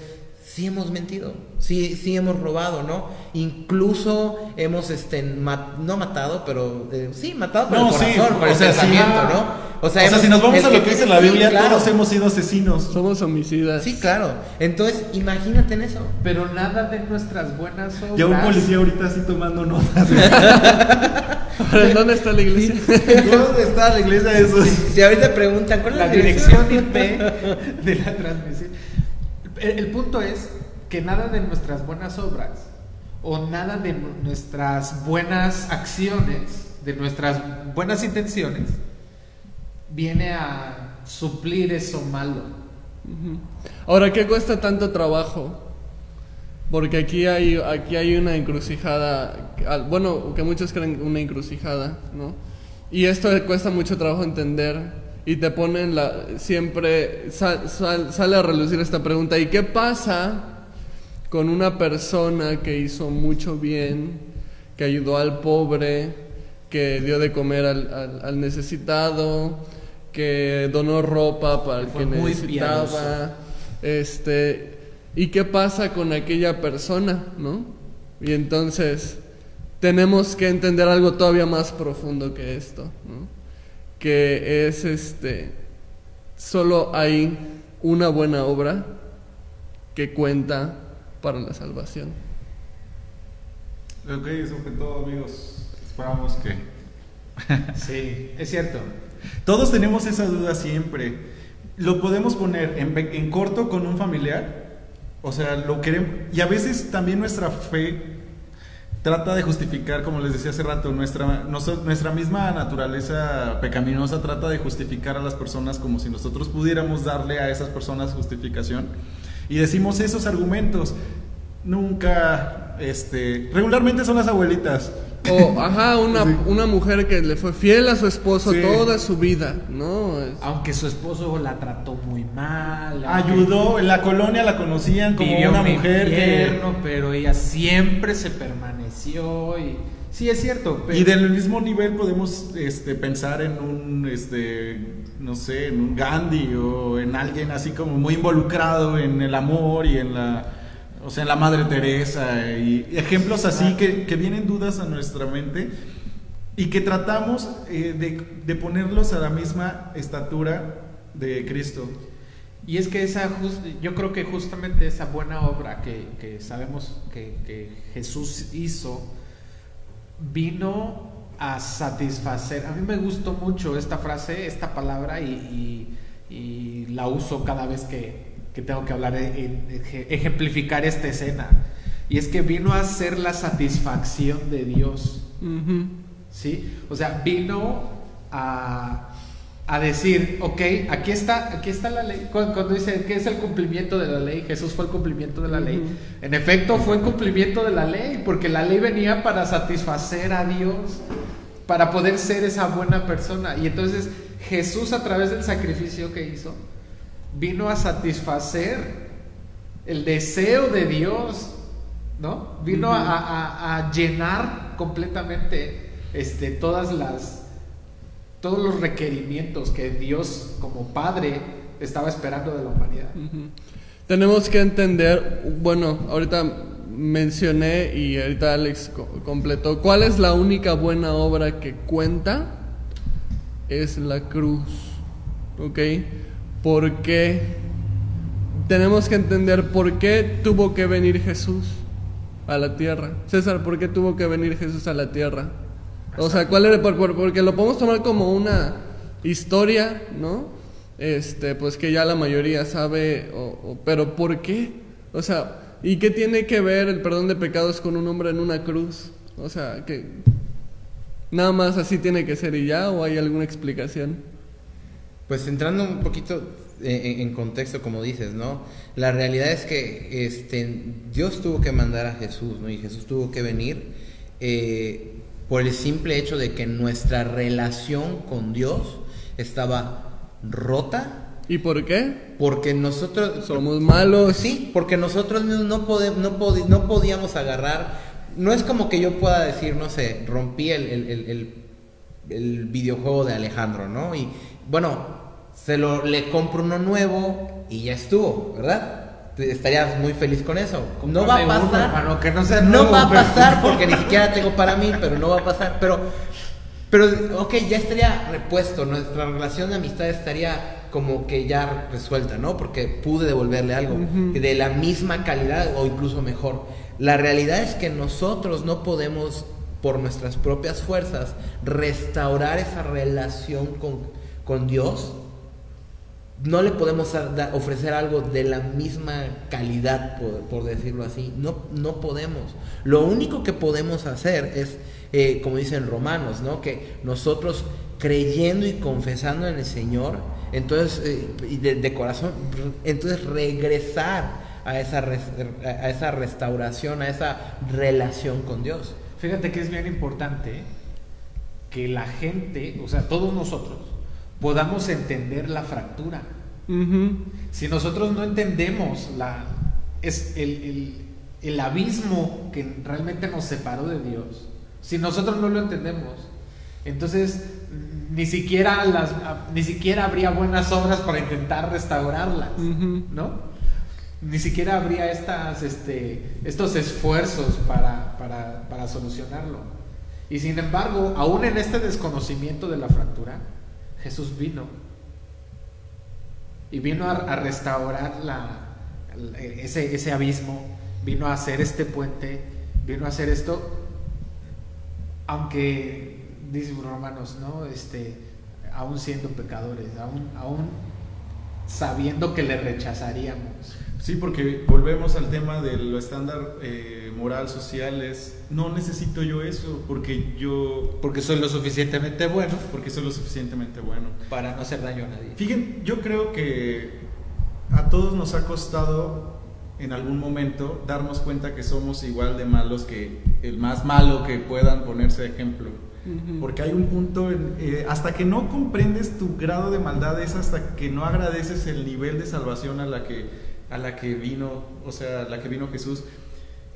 sí hemos mentido, sí, sí hemos robado, ¿no? Incluso hemos, este, no matado, pero, eh, sí, matado por No, el sí, corazón, por o el sea, sí. pensamiento, ¿no? O sea, hemos- si nos vamos a lo que dice la sí, Biblia, claro. todos hemos sido asesinos. Somos homicidas. Sí, claro. Entonces, imagínate en eso. Pero nada de nuestras buenas obras. Ya un policía ahorita así tomando notas. Ahora, ¿en ¿Dónde está la iglesia? ¿Dónde está la iglesia de esos? Si ahorita preguntan cuál es la la, dirección IP de la transmisión. El, el punto es que nada de nuestras buenas obras o nada de nu- nuestras buenas acciones, de nuestras buenas intenciones, viene a suplir eso malo. Ahora, ¿qué cuesta tanto trabajo? Porque aquí hay, aquí hay una encrucijada, bueno, que muchos creen una encrucijada, ¿no? Y esto cuesta mucho trabajo entender y te ponen la, siempre, sal- sal- sale a relucir esta pregunta, ¿y qué pasa con una persona que hizo mucho bien, que ayudó al pobre, que dio de comer al, al- al necesitado, que donó ropa para el Fue que necesitaba? piadoso. Este, ¿y qué pasa con aquella persona, no? Y entonces tenemos que entender algo todavía más profundo que esto, ¿no? Que es este solo hay una buena obra que cuenta para la salvación. Ok, eso fue todo, amigos. Esperamos que. Sí, es cierto. Todos tenemos esa duda siempre. Lo podemos poner en, en corto con un familiar. O sea, lo queremos. Y a veces también nuestra fe trata de justificar, como les decía hace rato, nuestra, nuestra misma naturaleza pecaminosa trata de justificar a las personas como si nosotros pudiéramos darle a esas personas justificación. Y decimos esos argumentos. Nunca, este, regularmente son las abuelitas. O, ajá, una, una mujer que le fue fiel a su esposo Sí. toda su vida, ¿no? Es- Aunque su esposo la trató muy mal. Ayudó, en la colonia la conocían como vivió una un mujer que... infierno, pero ella siempre se permaneció y sí es cierto. pero- Y del mismo nivel podemos este, pensar en un, este, no sé, en un Gandhi o en alguien así como muy involucrado en el amor y en la, o sea, la Madre Teresa y ejemplos así que, que vienen dudas a nuestra mente y que tratamos eh, de, de ponerlos a la misma estatura de Cristo. Y es que esa yo creo que justamente esa buena obra que, que sabemos que, que Jesús hizo vino a satisfacer. A mí me gustó mucho esta frase, esta palabra y la uso cada vez que, que tengo que hablar, en, en eje- ejemplificar esta escena. Y es que vino a ser la satisfacción de Dios. Ujú. ¿sí? O sea, vino a, a decir, ok, aquí está, aquí está la ley. Cuando, cuando dice que es el cumplimiento de la ley, Jesús fue el cumplimiento de la ley. Ujú. En efecto, fue el cumplimiento de la ley, porque la ley venía para satisfacer a Dios, para poder ser esa buena persona. Y entonces Jesús a través del sacrificio que hizo, vino a satisfacer el deseo de Dios, ¿no? Vino a, a- a llenar completamente este, todas las, todos los requerimientos que Dios como Padre estaba esperando de la humanidad. Tenemos que entender, bueno, ahorita mencioné y ahorita Alex co- completó, ¿cuál es la única buena obra que cuenta? Es la cruz, ¿ok? ¿Por qué? Tenemos que entender por qué tuvo que venir Jesús a la tierra. César, ¿por qué tuvo que venir Jesús a la tierra? O sea, ¿cuál era? Por- por- porque lo podemos tomar como una historia, ¿no? Este, pues que ya la mayoría sabe, o- pero ¿por qué? O sea, ¿y qué tiene que ver el perdón de pecados con un hombre en una cruz? O sea, que nada más así tiene que ser y ya, o hay alguna explicación? Pues entrando un poquito en, en contexto, como dices, ¿no? La realidad es que este, Dios tuvo que mandar a Jesús, ¿no? Y Jesús tuvo que venir eh, por el simple hecho de que nuestra relación con Dios estaba rota ¿Y por qué? porque nosotros Somos malos. Sí, porque nosotros mismos no, pode- no, podi- no podíamos agarrar. No es como que yo pueda decir, no sé, rompí el, el- el- el- el videojuego de Alejandro, ¿no? Y bueno, se lo le compro uno nuevo y ya estuvo, ¿verdad? Estarías muy feliz con eso. No va a Cómprame uno, pasar. hermano, que no sea no nuevo, va a pero- pasar porque ni siquiera tengo para mí, pero no va a pasar. Pero, pero, ok, ya estaría repuesto. Nuestra relación de amistad estaría como que ya resuelta, ¿no? Porque pude devolverle algo Ujú. de la misma calidad o incluso mejor. La realidad es que nosotros no podemos, por nuestras propias fuerzas, restaurar esa relación con, con Dios. No le podemos ofrecer algo de la misma calidad, por, decirlo así. No, no podemos. Lo único que podemos hacer es, eh, como dicen romanos, ¿no? Que nosotros creyendo y confesando en el Señor, entonces, eh, de, corazón, entonces regresar a esa, a esa restauración, a esa relación con Dios. Fíjate que es bien importante que la gente, o sea, todos nosotros, podamos entender la fractura. Si nosotros no entendemos la, es el, el- el abismo que realmente nos separó de Dios, si nosotros no lo entendemos, entonces ni siquiera, las, ni siquiera habría buenas obras para intentar restaurarlas. ¿no? Ni siquiera habría estas, este, estos esfuerzos para, para, para solucionarlo. Y sin embargo, aún en este desconocimiento de la fractura, Jesús vino y vino a, restaurar ese, ese abismo, vino a hacer este puente, vino a hacer esto, aunque, dicen Romanos, ¿no? Este, aún siendo pecadores, aún, aún sabiendo que le rechazaríamos. Sí, porque volvemos al tema de lo estándar eh, moral, social, es, no necesito yo eso, porque yo... Porque soy lo suficientemente bueno. Porque soy lo suficientemente bueno. Para no hacer daño a nadie. Fíjense, yo creo que a todos nos ha costado en algún momento darnos cuenta que somos igual de malos que el más malo que puedan ponerse de ejemplo. Porque hay un punto, eh, hasta que no comprendes tu grado de maldad, es hasta que no agradeces el nivel de salvación a la que, a la que vino, o sea, a la que vino Jesús.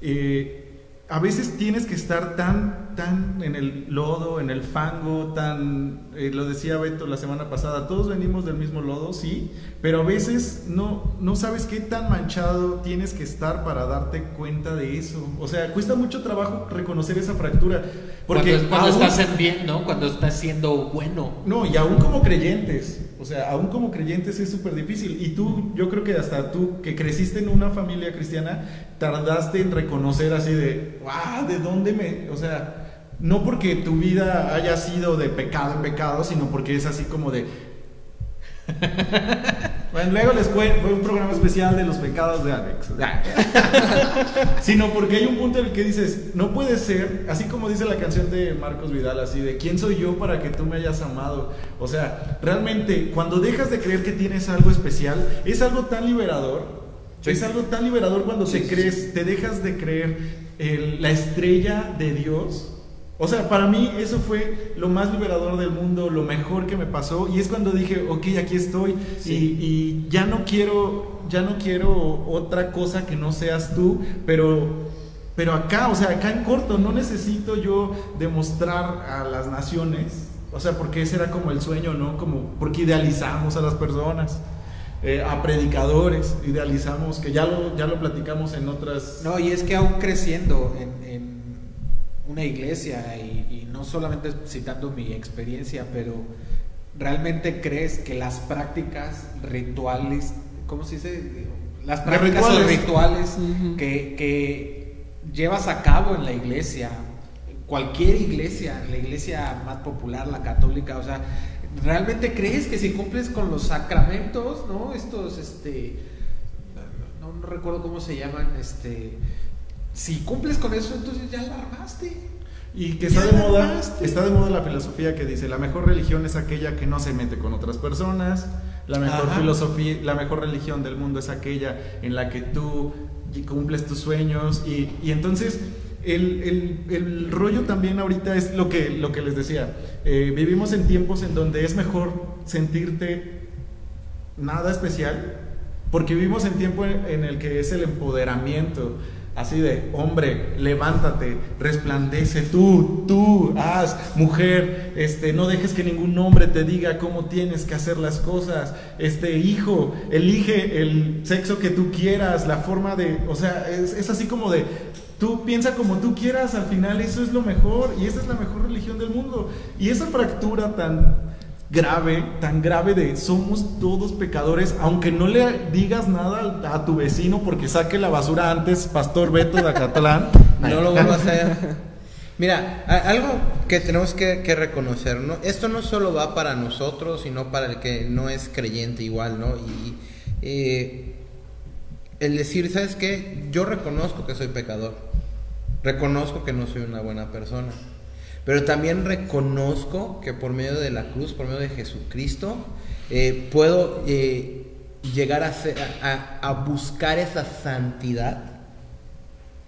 Eh, a veces tienes que estar tan, tan en el lodo, en el fango, tan, eh, lo decía Beto la semana pasada, todos venimos del mismo lodo, sí, pero a veces no, no sabes qué tan manchado tienes que estar para darte cuenta de eso. O sea, cuesta mucho trabajo reconocer esa fractura. Porque cuando, estás en bien, ¿no? Cuando estás siendo bueno. No, y aún como creyentes, o sea, aún como creyentes es súper difícil. Y tú, yo creo que hasta tú que creciste en una familia cristiana, tardaste en reconocer así de, wow, ¿de dónde me...? O sea, no porque tu vida haya sido de pecado en pecado, sino porque es así como de, bueno, luego les fue un programa especial de los pecados de Alex. Sino porque hay un punto en el que dices, no puede ser, así como dice la canción de Marcos Vidal, así de, ¿quién soy yo para que tú me hayas amado? O sea, realmente, cuando dejas de creer que tienes algo especial, es algo tan liberador. Es algo tan liberador cuando te crees, te dejas de creer la estrella de Dios o sea, para mí eso fue lo más liberador del mundo, lo mejor que me pasó. Y es cuando dije, ok, aquí estoy. Y, ya no quiero, ya no quiero otra cosa que no seas tú, pero, pero acá, o sea, acá en corto, no necesito yo demostrar a las naciones. O sea, porque ese era como el sueño, ¿no? Como porque idealizamos a las personas. Eh, a predicadores, idealizamos, que ya lo, ya lo platicamos en otras... No, y es que aún creciendo en una iglesia y, no solamente citando mi experiencia, pero realmente crees que las prácticas rituales, ¿cómo se dice? Las prácticas rituales, que, llevas a cabo en la iglesia, cualquier iglesia, la iglesia más popular, la católica, o sea, realmente crees que si cumples con los sacramentos, ¿no? Estos, este, no, no recuerdo cómo se llaman, este, si cumples con eso, entonces ya la armaste. Y que está de moda, está de moda la filosofía que dice, la mejor religión es aquella que no se mete con otras personas, la mejor filosofía, la mejor religión del mundo es aquella en la que tú cumples tus sueños. Y, y entonces el, el, el, rollo también ahorita es lo que, lo que les decía, eh, vivimos en tiempos en donde es mejor sentirte nada especial porque vivimos en tiempo en el que es el empoderamiento Así de, hombre, levántate, resplandece, tú, tú, haz, mujer, este, no dejes que ningún hombre te diga cómo tienes que hacer las cosas, este, hijo, elige el sexo que tú quieras, la forma de, o sea, es, así como de, tú piensa como tú quieras, al final eso es lo mejor y esa es la mejor religión del mundo. Y esa fractura tan, grave, tan grave de somos todos pecadores, aunque no le digas nada a tu vecino porque saque la basura antes, Pastor Beto de Acatlán. no lo vuelvo a hacer. Mira, algo que tenemos que, reconocer, ¿no? Esto no solo va para nosotros, sino para el que no es creyente igual, ¿no? Y eh, el decir, ¿sabes qué? Yo reconozco que soy pecador, reconozco que no soy una buena persona pero también reconozco que por medio de la cruz, por medio de Jesucristo, eh, puedo eh, llegar a, a, buscar esa santidad.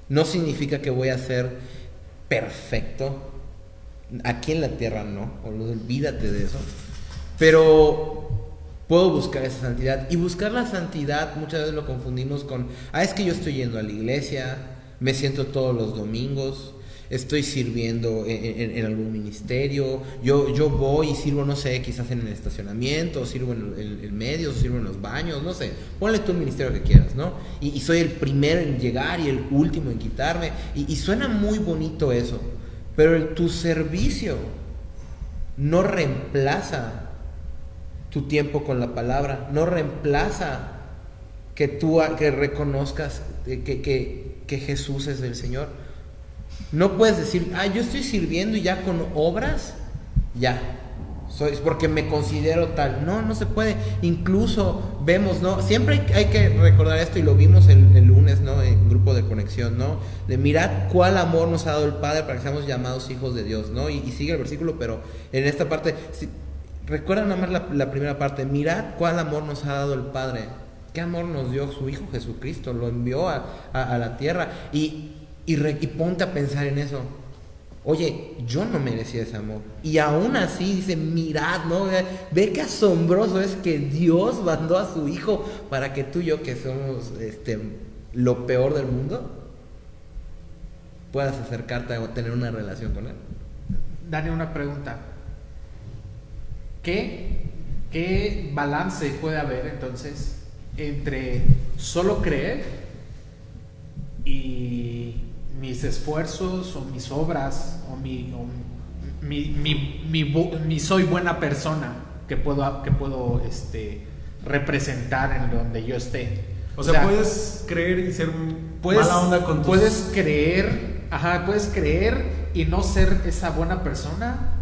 No significa que voy a ser perfecto. Aquí en la tierra no, olvídate de eso. Pero puedo buscar esa santidad. Y buscar la santidad muchas veces lo confundimos con, ah, es que yo estoy yendo a la iglesia, me siento todos los domingos, estoy sirviendo en, algún ministerio, yo, yo voy y sirvo, no sé, quizás en el estacionamiento, sirvo en, el medios, o sirvo en los baños, no sé, ponle tú el ministerio que quieras, ¿no? Y, soy el primero en llegar y el último en quitarme, y, suena muy bonito eso, pero tu servicio no reemplaza tu tiempo con la palabra, no reemplaza que tú que reconozcas que, que, que Jesús es el Señor. No puedes decir, ah, yo estoy sirviendo y ya con obras, ya, soy, porque me considero tal. No, no se puede. Incluso vemos, ¿no? Siempre hay, que recordar esto y lo vimos el, lunes, ¿no? En grupo de conexión, ¿no? De mirad cuál amor nos ha dado el Padre para que seamos llamados hijos de Dios, ¿no? Y, sigue el versículo, pero en esta parte, si, recuerda nada más la, primera parte, mirad cuál amor nos ha dado el Padre. ¿Qué amor nos dio su Hijo Jesucristo? Lo envió a, la tierra. Y, y, y ponte a pensar en eso. Oye, yo no merecía ese amor. Y aún así dice, mirad, ¿no? Ve qué asombroso es que Dios mandó a su Hijo para que tú y yo, que somos este, lo peor del mundo, puedas acercarte a tener una relación con Él. Dani, una pregunta. ¿Qué, ¿Qué balance puede haber entonces entre solo creer y mis esfuerzos o mis obras o mi, mi, mi, mi, soy buena persona que puedo, que puedo este, representar en donde yo esté. O sea, puedes creer y ser puedes, mala onda con tus... Puedes creer, ajá, puedes creer y no ser esa buena persona.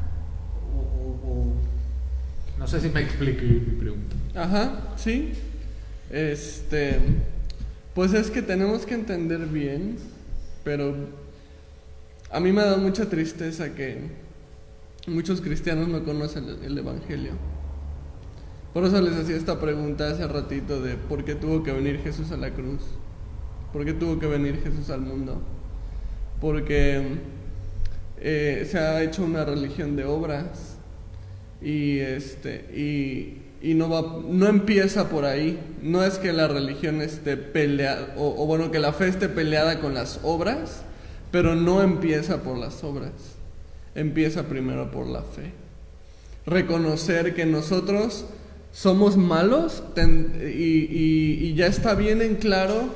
no sé si me expliqué mi pregunta. Ajá, sí. Este, pues es que tenemos que entender bien pero a mí me da mucha tristeza que muchos cristianos no conocen el, Evangelio. Por eso les hacía esta pregunta hace ratito de por qué tuvo que venir Jesús a la cruz. ¿Por qué tuvo que venir Jesús al mundo? Porque eh, se ha hecho una religión de obras y, este, y, y no, va, no empieza por ahí. No es que la religión esté peleada, o, bueno, que la fe esté peleada con las obras, pero no empieza por las obras. Empieza primero por la fe. Reconocer que nosotros somos malos y, y ya está bien en claro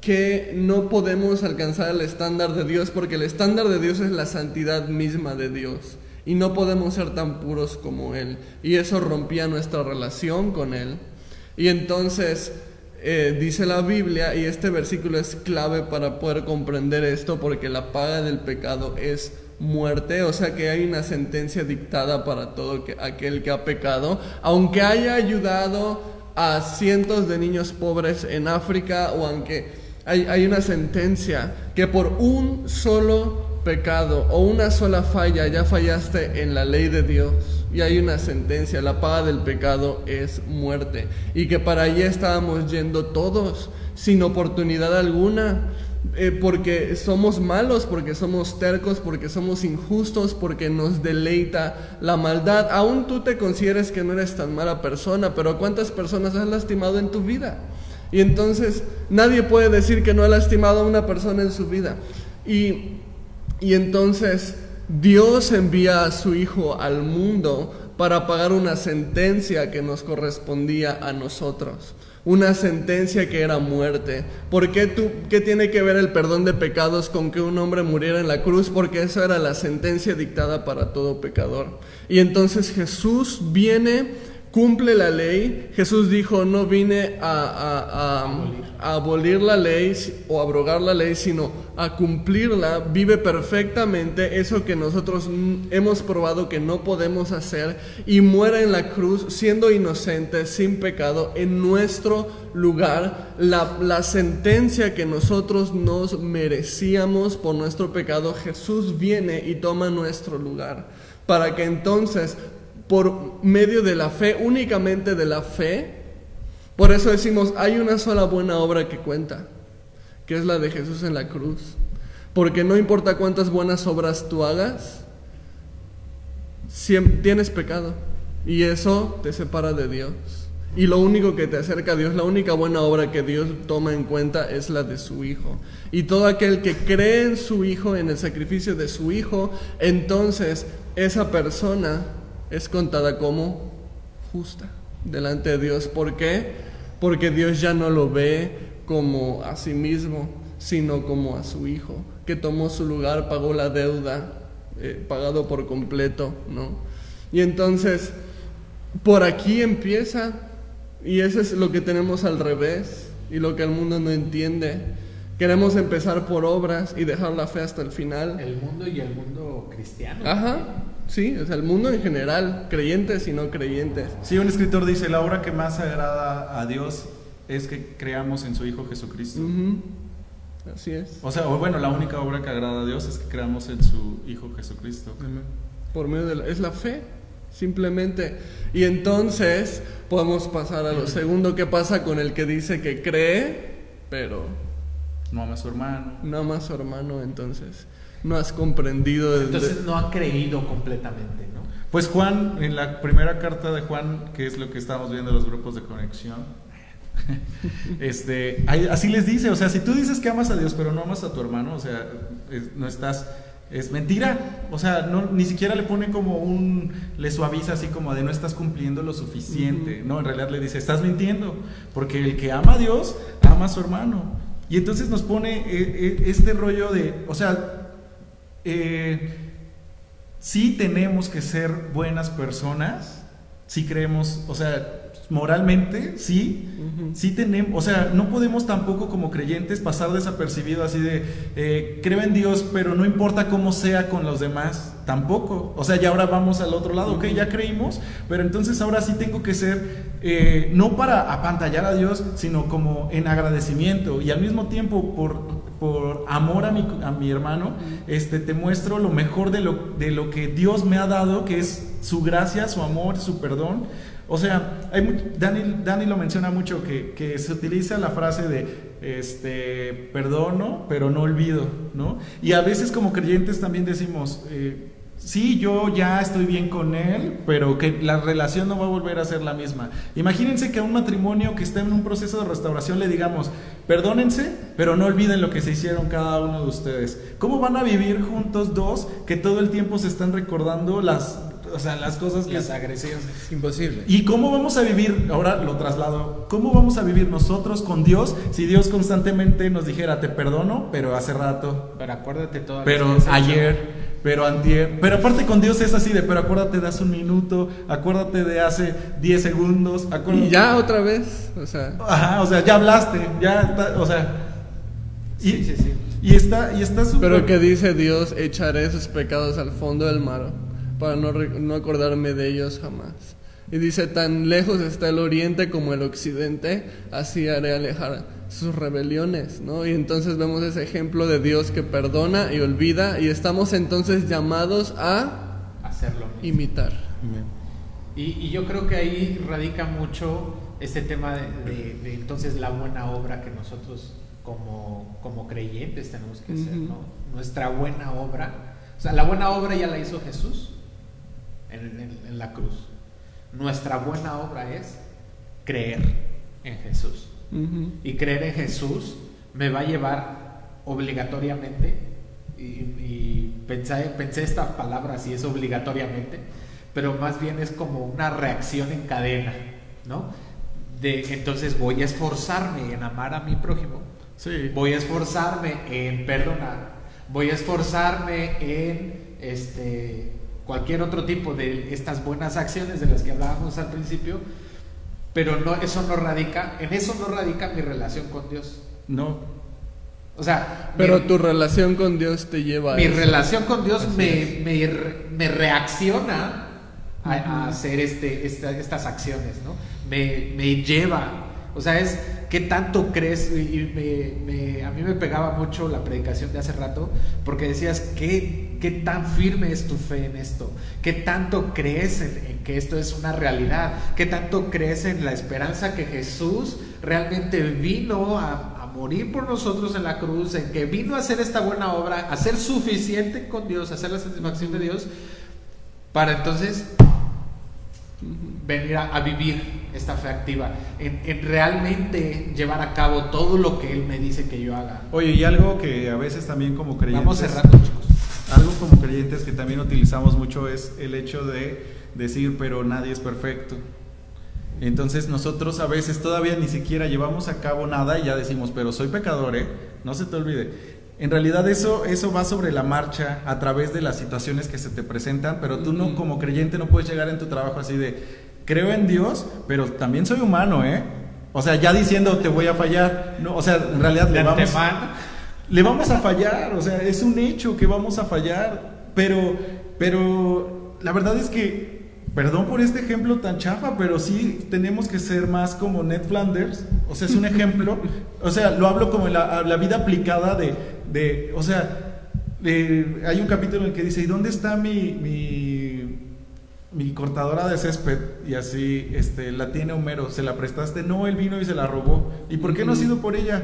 que no podemos alcanzar el estándar de Dios porque el estándar de Dios es la santidad misma de Dios y no podemos ser tan puros como Él. Y eso rompía nuestra relación con Él. Y entonces eh, dice la Biblia, y este versículo es clave para poder comprender esto, porque la paga del pecado es muerte, o sea que hay una sentencia dictada para todo aquel que ha pecado, aunque haya ayudado a cientos de niños pobres en África o aunque hay, hay una sentencia que por un solo pecado o una sola falla, ya fallaste en la ley de Dios y hay una sentencia, la paga del pecado es muerte y que para allí estábamos yendo todos sin oportunidad alguna. Eh, porque somos malos, porque somos tercos, porque somos injustos, porque nos deleita la maldad. Aún tú te consideres que no eres tan mala persona, pero ¿cuántas personas has lastimado en tu vida? Y entonces nadie puede decir que no ha lastimado a una persona en su vida. Y y entonces Dios envía a su Hijo al mundo para pagar una sentencia que nos correspondía a nosotros. Una sentencia que era muerte. ¿Por qué, tú, qué tiene que ver el perdón de pecados con que un hombre muriera en la cruz? Porque esa era la sentencia dictada para todo pecador. Y entonces Jesús viene cumple la ley. Jesús dijo, no vine a, abolir la ley o abrogar la ley, sino a cumplirla. Vive perfectamente eso que nosotros hemos probado que no podemos hacer y muera en la cruz siendo inocente, sin pecado, en nuestro lugar. La, la sentencia que nosotros nos merecíamos por nuestro pecado, Jesús viene y toma nuestro lugar para que entonces por medio de la fe, únicamente de la fe. Por eso decimos, hay una sola buena obra que cuenta, que es la de Jesús en la cruz. Porque no importa cuántas buenas obras tú hagas, tienes pecado. Y eso te separa de Dios. Y lo único que te acerca a Dios, la única buena obra que Dios toma en cuenta es la de su Hijo. Y todo aquel que cree en su Hijo, en el sacrificio de su Hijo, entonces esa persona es contada como justa delante de Dios. ¿Por qué? Porque Dios ya no lo ve como a sí mismo, sino como a su Hijo, que tomó su lugar, pagó la deuda, eh, pagado por completo, ¿no? Y entonces, por aquí empieza, y eso es lo que tenemos al revés. y lo que el mundo no entiende. Queremos empezar por obras y dejar la fe hasta el final. El mundo y el mundo cristiano. Ajá, sí, o sea, el mundo en general, creyentes y no creyentes. Sí, un escritor dice, la obra que más agrada a Dios es que creamos en su Hijo Jesucristo. Así es. O sea, bueno, la única obra que agrada a Dios es que creamos en su Hijo Jesucristo. Por medio de la, es la fe, simplemente. Y entonces podemos pasar a lo segundo, ¿qué pasa con el que dice que cree, pero No ama a su hermano. no ama a su hermano? Entonces, no has comprendido el- Entonces no ha creído completamente, ¿no? Pues Juan, en la primera carta de Juan, que es lo que estamos viendo en los grupos de conexión, este, así les dice, o sea, si tú dices que amas a Dios pero no amas a tu hermano, o sea, es- no estás, es mentira, o sea, no, ni siquiera le pone como un, le suaviza así como de no estás cumpliendo lo suficiente, no, en realidad le dice, estás mintiendo, porque el que ama a Dios, ama a su hermano. Y entonces nos pone eh, eh, este rollo de, o sea, eh, sí tenemos que ser buenas personas, sí creemos, o sea, moralmente, sí, Ujú. sí tenemos, o sea, no podemos tampoco como creyentes pasar desapercibido así de, eh, creo en Dios, pero no importa cómo sea con los demás, tampoco, o sea, ya ahora vamos al otro lado, ok, ya creímos, pero entonces ahora sí tengo que ser, eh, no para apantallar a Dios, sino como en agradecimiento y al mismo tiempo por, por amor a mi, a mi hermano, este, te muestro lo mejor de lo, de lo que Dios me ha dado, que es su gracia, su amor, su perdón. O sea, hay Dani, Dani lo menciona mucho, que, que se utiliza la frase de, este, perdono, pero no olvido, ¿no? Y a veces como creyentes también decimos, eh, sí, yo ya estoy bien con él, pero que la relación no va a volver a ser la misma. Imagínense que a un matrimonio que está en un proceso de restauración le digamos, perdónense, pero no olviden lo que se hicieron cada uno de ustedes. ¿Cómo van a vivir juntos dos que todo el tiempo se están recordando las, o sea, las cosas que... Las agresiones. Imposible. ¿Y cómo vamos a vivir? Ahora lo traslado. ¿Cómo vamos a vivir nosotros con Dios si Dios constantemente nos dijera, te perdono, pero hace rato, Pero acuérdate todo. pero ayer, pero antier? Pero aparte con Dios es así de, pero acuérdate de hace un minuto, acuérdate de hace 10 segundos, acuérdate. Y ya otra vez, o sea, Ajá, o sea, ya hablaste, ya está, o sea. Y, Sí, sí, sí. y está, y está súper. pero que dice Dios, echaré esos pecados al fondo del mar para no, no acordarme de ellos jamás. Y dice, tan lejos está el oriente como el occidente, así haré alejar sus rebeliones, ¿no? Y entonces vemos ese ejemplo de Dios que perdona y olvida y estamos entonces llamados a Hacerlo imitar. Y, y yo creo que ahí radica mucho este tema de, de- de entonces la buena obra que nosotros como, como creyentes tenemos que hacer. ¿no? Nuestra buena obra. O sea, la buena obra ya la hizo Jesús en, en- en la cruz. Nuestra buena obra es creer en Jesús. Y creer en Jesús me va a llevar obligatoriamente, y, y pensé, pensé esta palabra así, es obligatoriamente, pero más bien es como una reacción en cadena, ¿no? De, entonces voy a esforzarme en amar a mi prójimo, Sí. voy a esforzarme en perdonar, voy a esforzarme en este, cualquier otro tipo de estas buenas acciones de las que hablábamos al principio, pero no, eso no radica, en eso no radica mi relación con Dios. No. O sea, Pero mi, tu relación con Dios te lleva a mi eso. relación con Dios me, me, re- me reacciona a, a hacer este, esta- estas acciones, ¿no? Me, me lleva. O sea, es qué tanto crees, y me- a mí me pegaba mucho la predicación de hace rato, porque decías, ¿qué, qué tan firme es tu fe en esto? ¿Qué tanto crees en, que esto es una realidad? ¿Qué tanto crees en la esperanza que Jesús realmente vino a, morir por nosotros en la cruz, en que vino a hacer esta buena obra, a ser suficiente con Dios, a hacer la satisfacción de Dios, para entonces venir a vivir esta fe activa, en, en realmente llevar a cabo todo lo que Él me dice que yo haga. Oye, y algo que a veces también como creyentes... Vamos cerrando, chicos. Algo como creyentes que también utilizamos mucho es el hecho de decir, pero nadie es perfecto. Entonces nosotros a veces todavía ni siquiera llevamos a cabo nada y ya decimos, pero soy pecador, ¿eh? No se te olvide. En realidad eso, eso va sobre la marcha a través de las situaciones que se te presentan, pero tú no como creyente no puedes llegar en tu trabajo así de, creo en Dios, pero también soy humano, ¿eh? O sea, ya diciendo te voy a fallar. No, o sea, en realidad le vamos, le vamos a fallar. O sea, es un hecho que vamos a fallar. Pero, pero la verdad es que, perdón por este ejemplo tan chafa, pero sí tenemos que ser más como Ned Flanders. O sea, es un ejemplo. O sea, lo hablo como la, la vida aplicada de, de o sea, de- hay un capítulo en el que dice, ¿y dónde está mi, mi, mi cortadora de césped? Y así, este, la tiene Homero, ¿se la prestaste? No, él vino y se la robó. ¿Y por qué no ha sido por ella?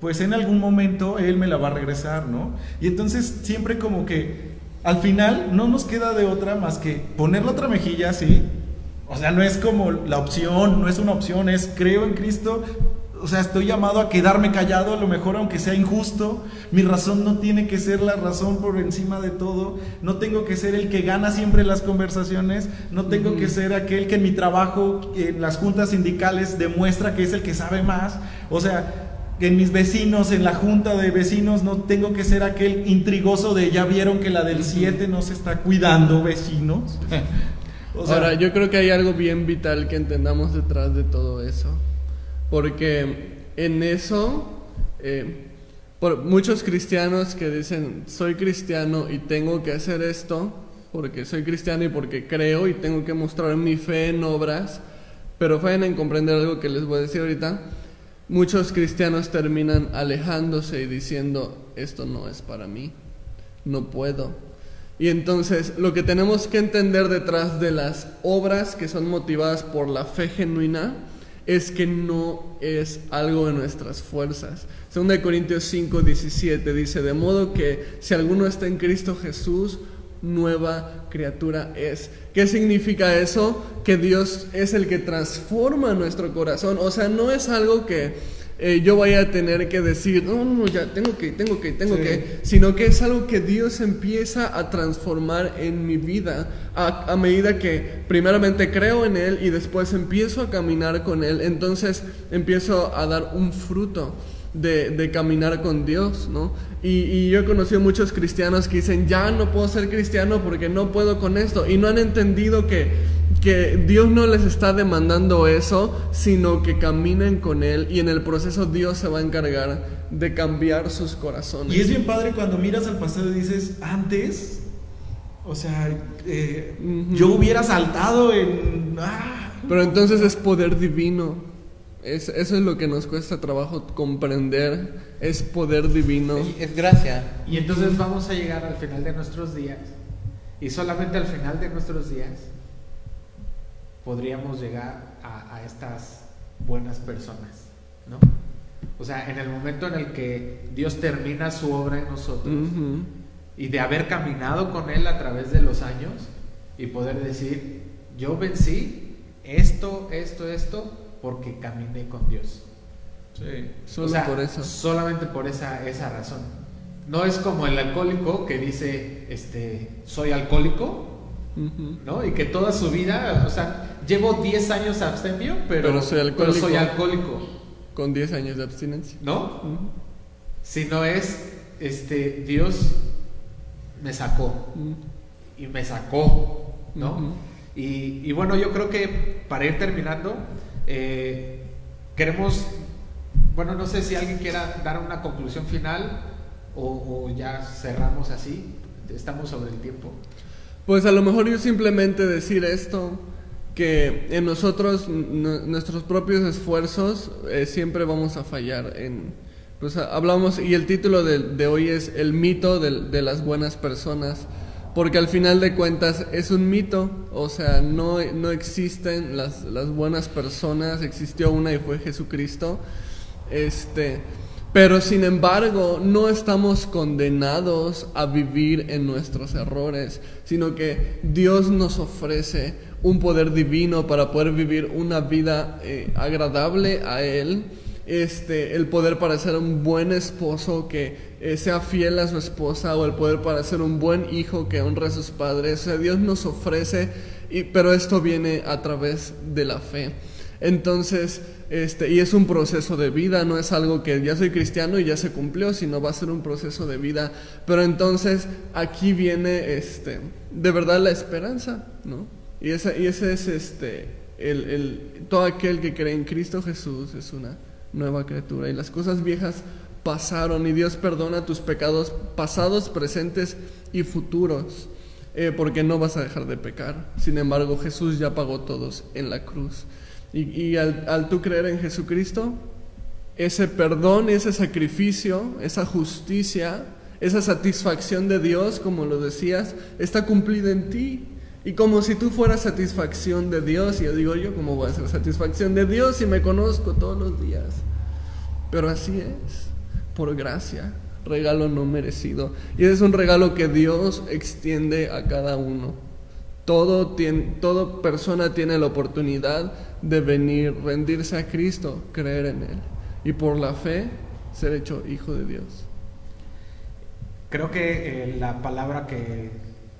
Pues en algún momento él me la va a regresar, ¿no? Y entonces siempre como que al final no nos queda de otra más que poner la otra mejilla así. O sea, no es como la opción, no es una opción, es creo en Cristo. O sea, estoy llamado a quedarme callado, a lo mejor aunque sea injusto. Mi razón no tiene que ser la razón por encima de todo. No tengo que ser el que gana siempre las conversaciones. No tengo que ser aquel que en mi trabajo, en las juntas sindicales, demuestra que es el que sabe más. O sea, en mis vecinos, en la junta de vecinos, no tengo que ser aquel intrigoso de ya vieron que la del 7 no se está cuidando, vecinos. O sea, Ahora, yo creo que hay algo bien vital que entendamos detrás de todo eso. Porque en eso, eh, muchos cristianos que dicen, soy cristiano y tengo que hacer esto, porque soy cristiano y porque creo y tengo que mostrar mi fe en obras, pero fallan en comprender algo que les voy a decir ahorita. Muchos cristianos terminan alejándose y diciendo, esto no es para mí, no puedo. Y entonces lo que tenemos que entender detrás de las obras que son motivadas por la fe genuina es que no es algo de nuestras fuerzas. 2 Corintios 5, 17 dice, de modo que si alguno está en Cristo Jesús, nueva criatura es. ¿Qué significa eso? Que Dios es el que transforma nuestro corazón. O sea, no es algo que eh, yo vaya a tener que decir, no, no, no, ya tengo que, tengo que, tengo Sí. que, sino que es algo que Dios empieza a transformar en mi vida a, a medida que primeramente creo en Él y después empiezo a caminar con Él. Entonces empiezo a dar un fruto de, de caminar con Dios, ¿no? Y, y yo he conocido muchos cristianos que dicen, ya no puedo ser cristiano porque no puedo con esto. Y no han entendido que, que Dios no les está demandando eso, sino que caminen con Él y en el proceso Dios se va a encargar de cambiar sus corazones. Y es bien padre cuando miras al pasado y dices, antes, o sea, eh, yo hubiera saltado en... ah, Pero entonces es poder divino. Es, eso es lo que nos cuesta trabajo comprender. Es poder divino. Es gracia. Y entonces vamos a llegar al final de nuestros días y solamente al final de nuestros días podríamos llegar a, a estas buenas personas, ¿no? O sea, en el momento en el que Dios termina su obra en nosotros y de haber caminado con Él a través de los años y poder decir, yo vencí esto, esto, esto, porque caminé con Dios. sí. Solo O sea, por eso. Solamente por esa, esa razón. No es como el alcohólico que dice, este, soy alcohólico. ¿no? Y que toda su vida, o sea, llevo 10 años abstemio, pero, Pero soy pero alcohólico. soy alcohólico, Con 10 años de abstinencia. ¿no? Si no es, este, Dios me sacó y me sacó, ¿no? Y bueno, yo creo que para ir terminando, eh, queremos, bueno, no sé si alguien quiera dar una conclusión final o, ya cerramos así, estamos sobre el tiempo. Pues a lo mejor yo simplemente decir esto, que en nosotros, nuestros propios esfuerzos, eh, siempre vamos a fallar. En, pues hablamos, y el título de, hoy es El mito de, las buenas personas, porque al final de cuentas es un mito, o sea, no, no existen las, las buenas personas, existió una y fue Jesucristo. Este, pero sin embargo, no estamos condenados a vivir en nuestros errores, sino que Dios nos ofrece un poder divino para poder vivir una vida eh, agradable a Él. Este, el poder para ser un buen esposo que eh, sea fiel a su esposa o el poder para ser un buen hijo que honre a sus padres. O sea, Dios nos ofrece, y, pero esto viene a través de la fe. Entonces, este, y es un proceso de vida, no es algo que ya soy cristiano y ya se cumplió, sino va a ser un proceso de vida. Pero entonces aquí viene este, de verdad la esperanza, ¿no? Y esa, y ese es este, el, el, todo aquel que cree en Cristo Jesús es una nueva criatura y las cosas viejas pasaron y Dios perdona tus pecados pasados, presentes y futuros, eh, porque no vas a dejar de pecar. Sin embargo, Jesús ya pagó todos en la cruz. Y, al tú creer en Jesucristo, ese perdón, ese sacrificio, esa justicia, esa satisfacción de Dios, como lo decías, está cumplida en ti. Y como si tú fueras satisfacción de Dios, y yo digo yo, ¿cómo voy a ser satisfacción de Dios si me conozco todos los días? Pero así es, por gracia, regalo no merecido. Y es un regalo que Dios extiende a cada uno. Todo tiene, toda persona tiene la oportunidad de venir, rendirse a Cristo, creer en Él. Y por la fe, ser hecho hijo de Dios. Creo que eh, la palabra que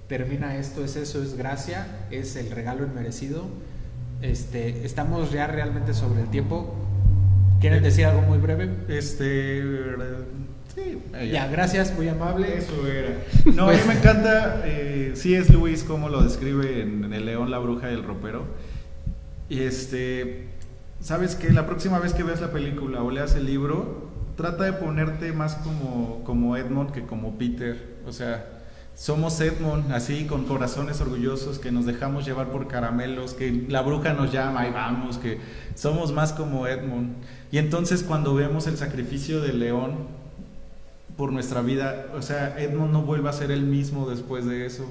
termina esto es eso, es gracia, es el regalo inmerecido. Este, estamos ya realmente sobre el tiempo. ¿Quieren decir algo muy breve? Este. Sí, Ya, gracias, muy amable. Eso era. No, a mí me encanta, eh, sí es Luis como lo describe en, en El León, la Bruja y el Ropero. Y este, sabes que la próxima vez que veas la película o leas el libro, trata de ponerte más como, como Edmond que como Peter. O sea, somos Edmond, así con corazones orgullosos, que nos dejamos llevar por caramelos, que la bruja nos llama y vamos, que somos más como Edmond. Y entonces cuando vemos el sacrificio del león por nuestra vida, o sea, Edmond no vuelve a ser el mismo después de eso.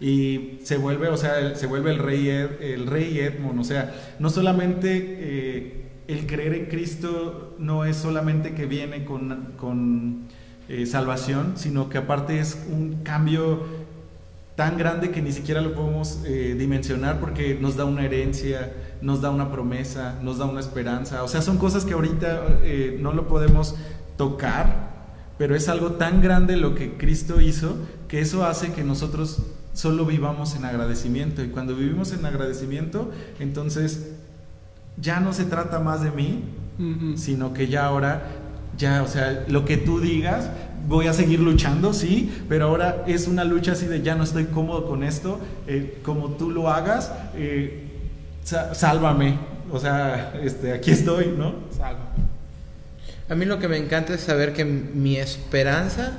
Y se vuelve, o sea, se vuelve el rey, el rey Edmond, o sea, no solamente eh, el creer en Cristo no es solamente que viene con, con eh, salvación, sino que aparte es un cambio tan grande que ni siquiera lo podemos eh, dimensionar porque nos da una herencia, nos da una promesa, nos da una esperanza. O sea, son cosas que ahorita eh, no lo podemos tocar, pero es algo tan grande lo que Cristo hizo que eso hace que nosotros solo vivamos en agradecimiento. Y cuando vivimos en agradecimiento, entonces ya no se trata más de mí, sino que ya ahora, ya, o sea, lo que tú digas, voy a seguir luchando, sí, pero ahora es una lucha así de ya no estoy cómodo con esto, eh, como tú lo hagas, eh, sálvame, o sea, este, aquí estoy, ¿no? Salva. A mí lo que me encanta es saber que mi esperanza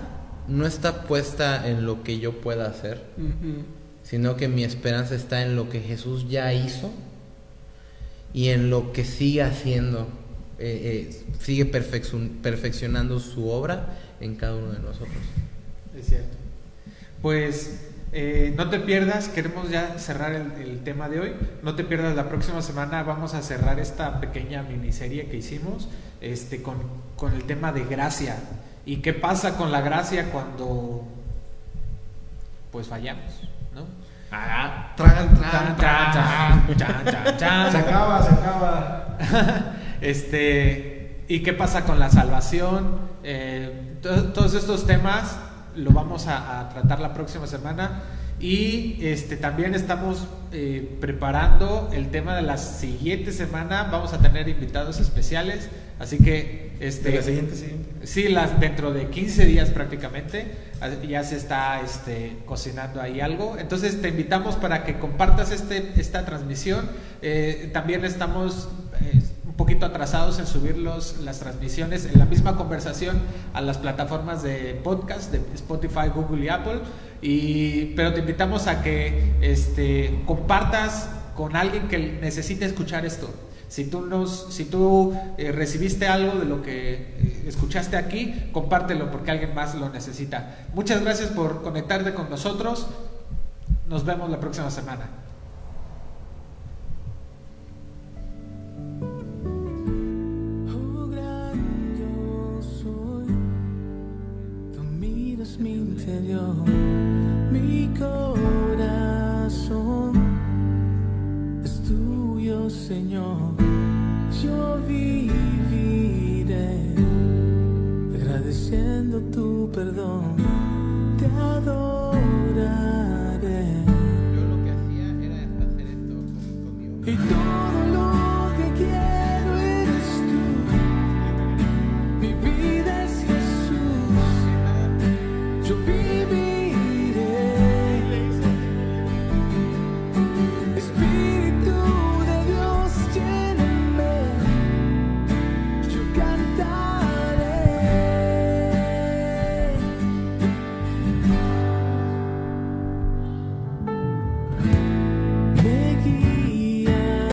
no está puesta en lo que yo pueda hacer, sino que mi esperanza está en lo que Jesús ya hizo y en lo que sigue haciendo, eh, eh, sigue perfeccion- perfeccionando su obra en cada uno de nosotros. Es cierto. Pues eh, no te pierdas, queremos ya cerrar el, el tema de hoy. No te pierdas, la próxima semana vamos a cerrar esta pequeña miniserie que hicimos este, con, con el tema de gracia. ¿Y qué pasa con la gracia cuando pues fallamos? ¿no? Ah, tran. Se acaba, se acaba. este, ¿Y qué pasa con la salvación? Eh, to- todos estos temas lo vamos a, a tratar la próxima semana. Y este, también estamos eh, preparando el tema de la siguiente semana. Vamos a tener invitados especiales. Así que este, De la siguiente, siguiente. Sí, las, dentro de 15 días prácticamente ya se está este, cocinando ahí algo. Entonces te invitamos para que compartas este, esta transmisión. Eh, también estamos eh, poquito atrasados en subir los, las transmisiones en la misma conversación a las plataformas de podcast de Spotify, Google y Apple. Y, pero te invitamos a que este, compartas con alguien que necesite escuchar esto. Si tú, nos, si tú eh, recibiste algo de lo que eh, escuchaste aquí, compártelo porque alguien más lo necesita. Muchas gracias por conectarte con nosotros. Nos vemos la próxima semana. te dio mi corazón. Es tuyo, Señor. Yo viviré agradeciendo tu perdón. Te adoraré. Yo lo que hacía era hacer esto conmigo. Y todo lo que quiero.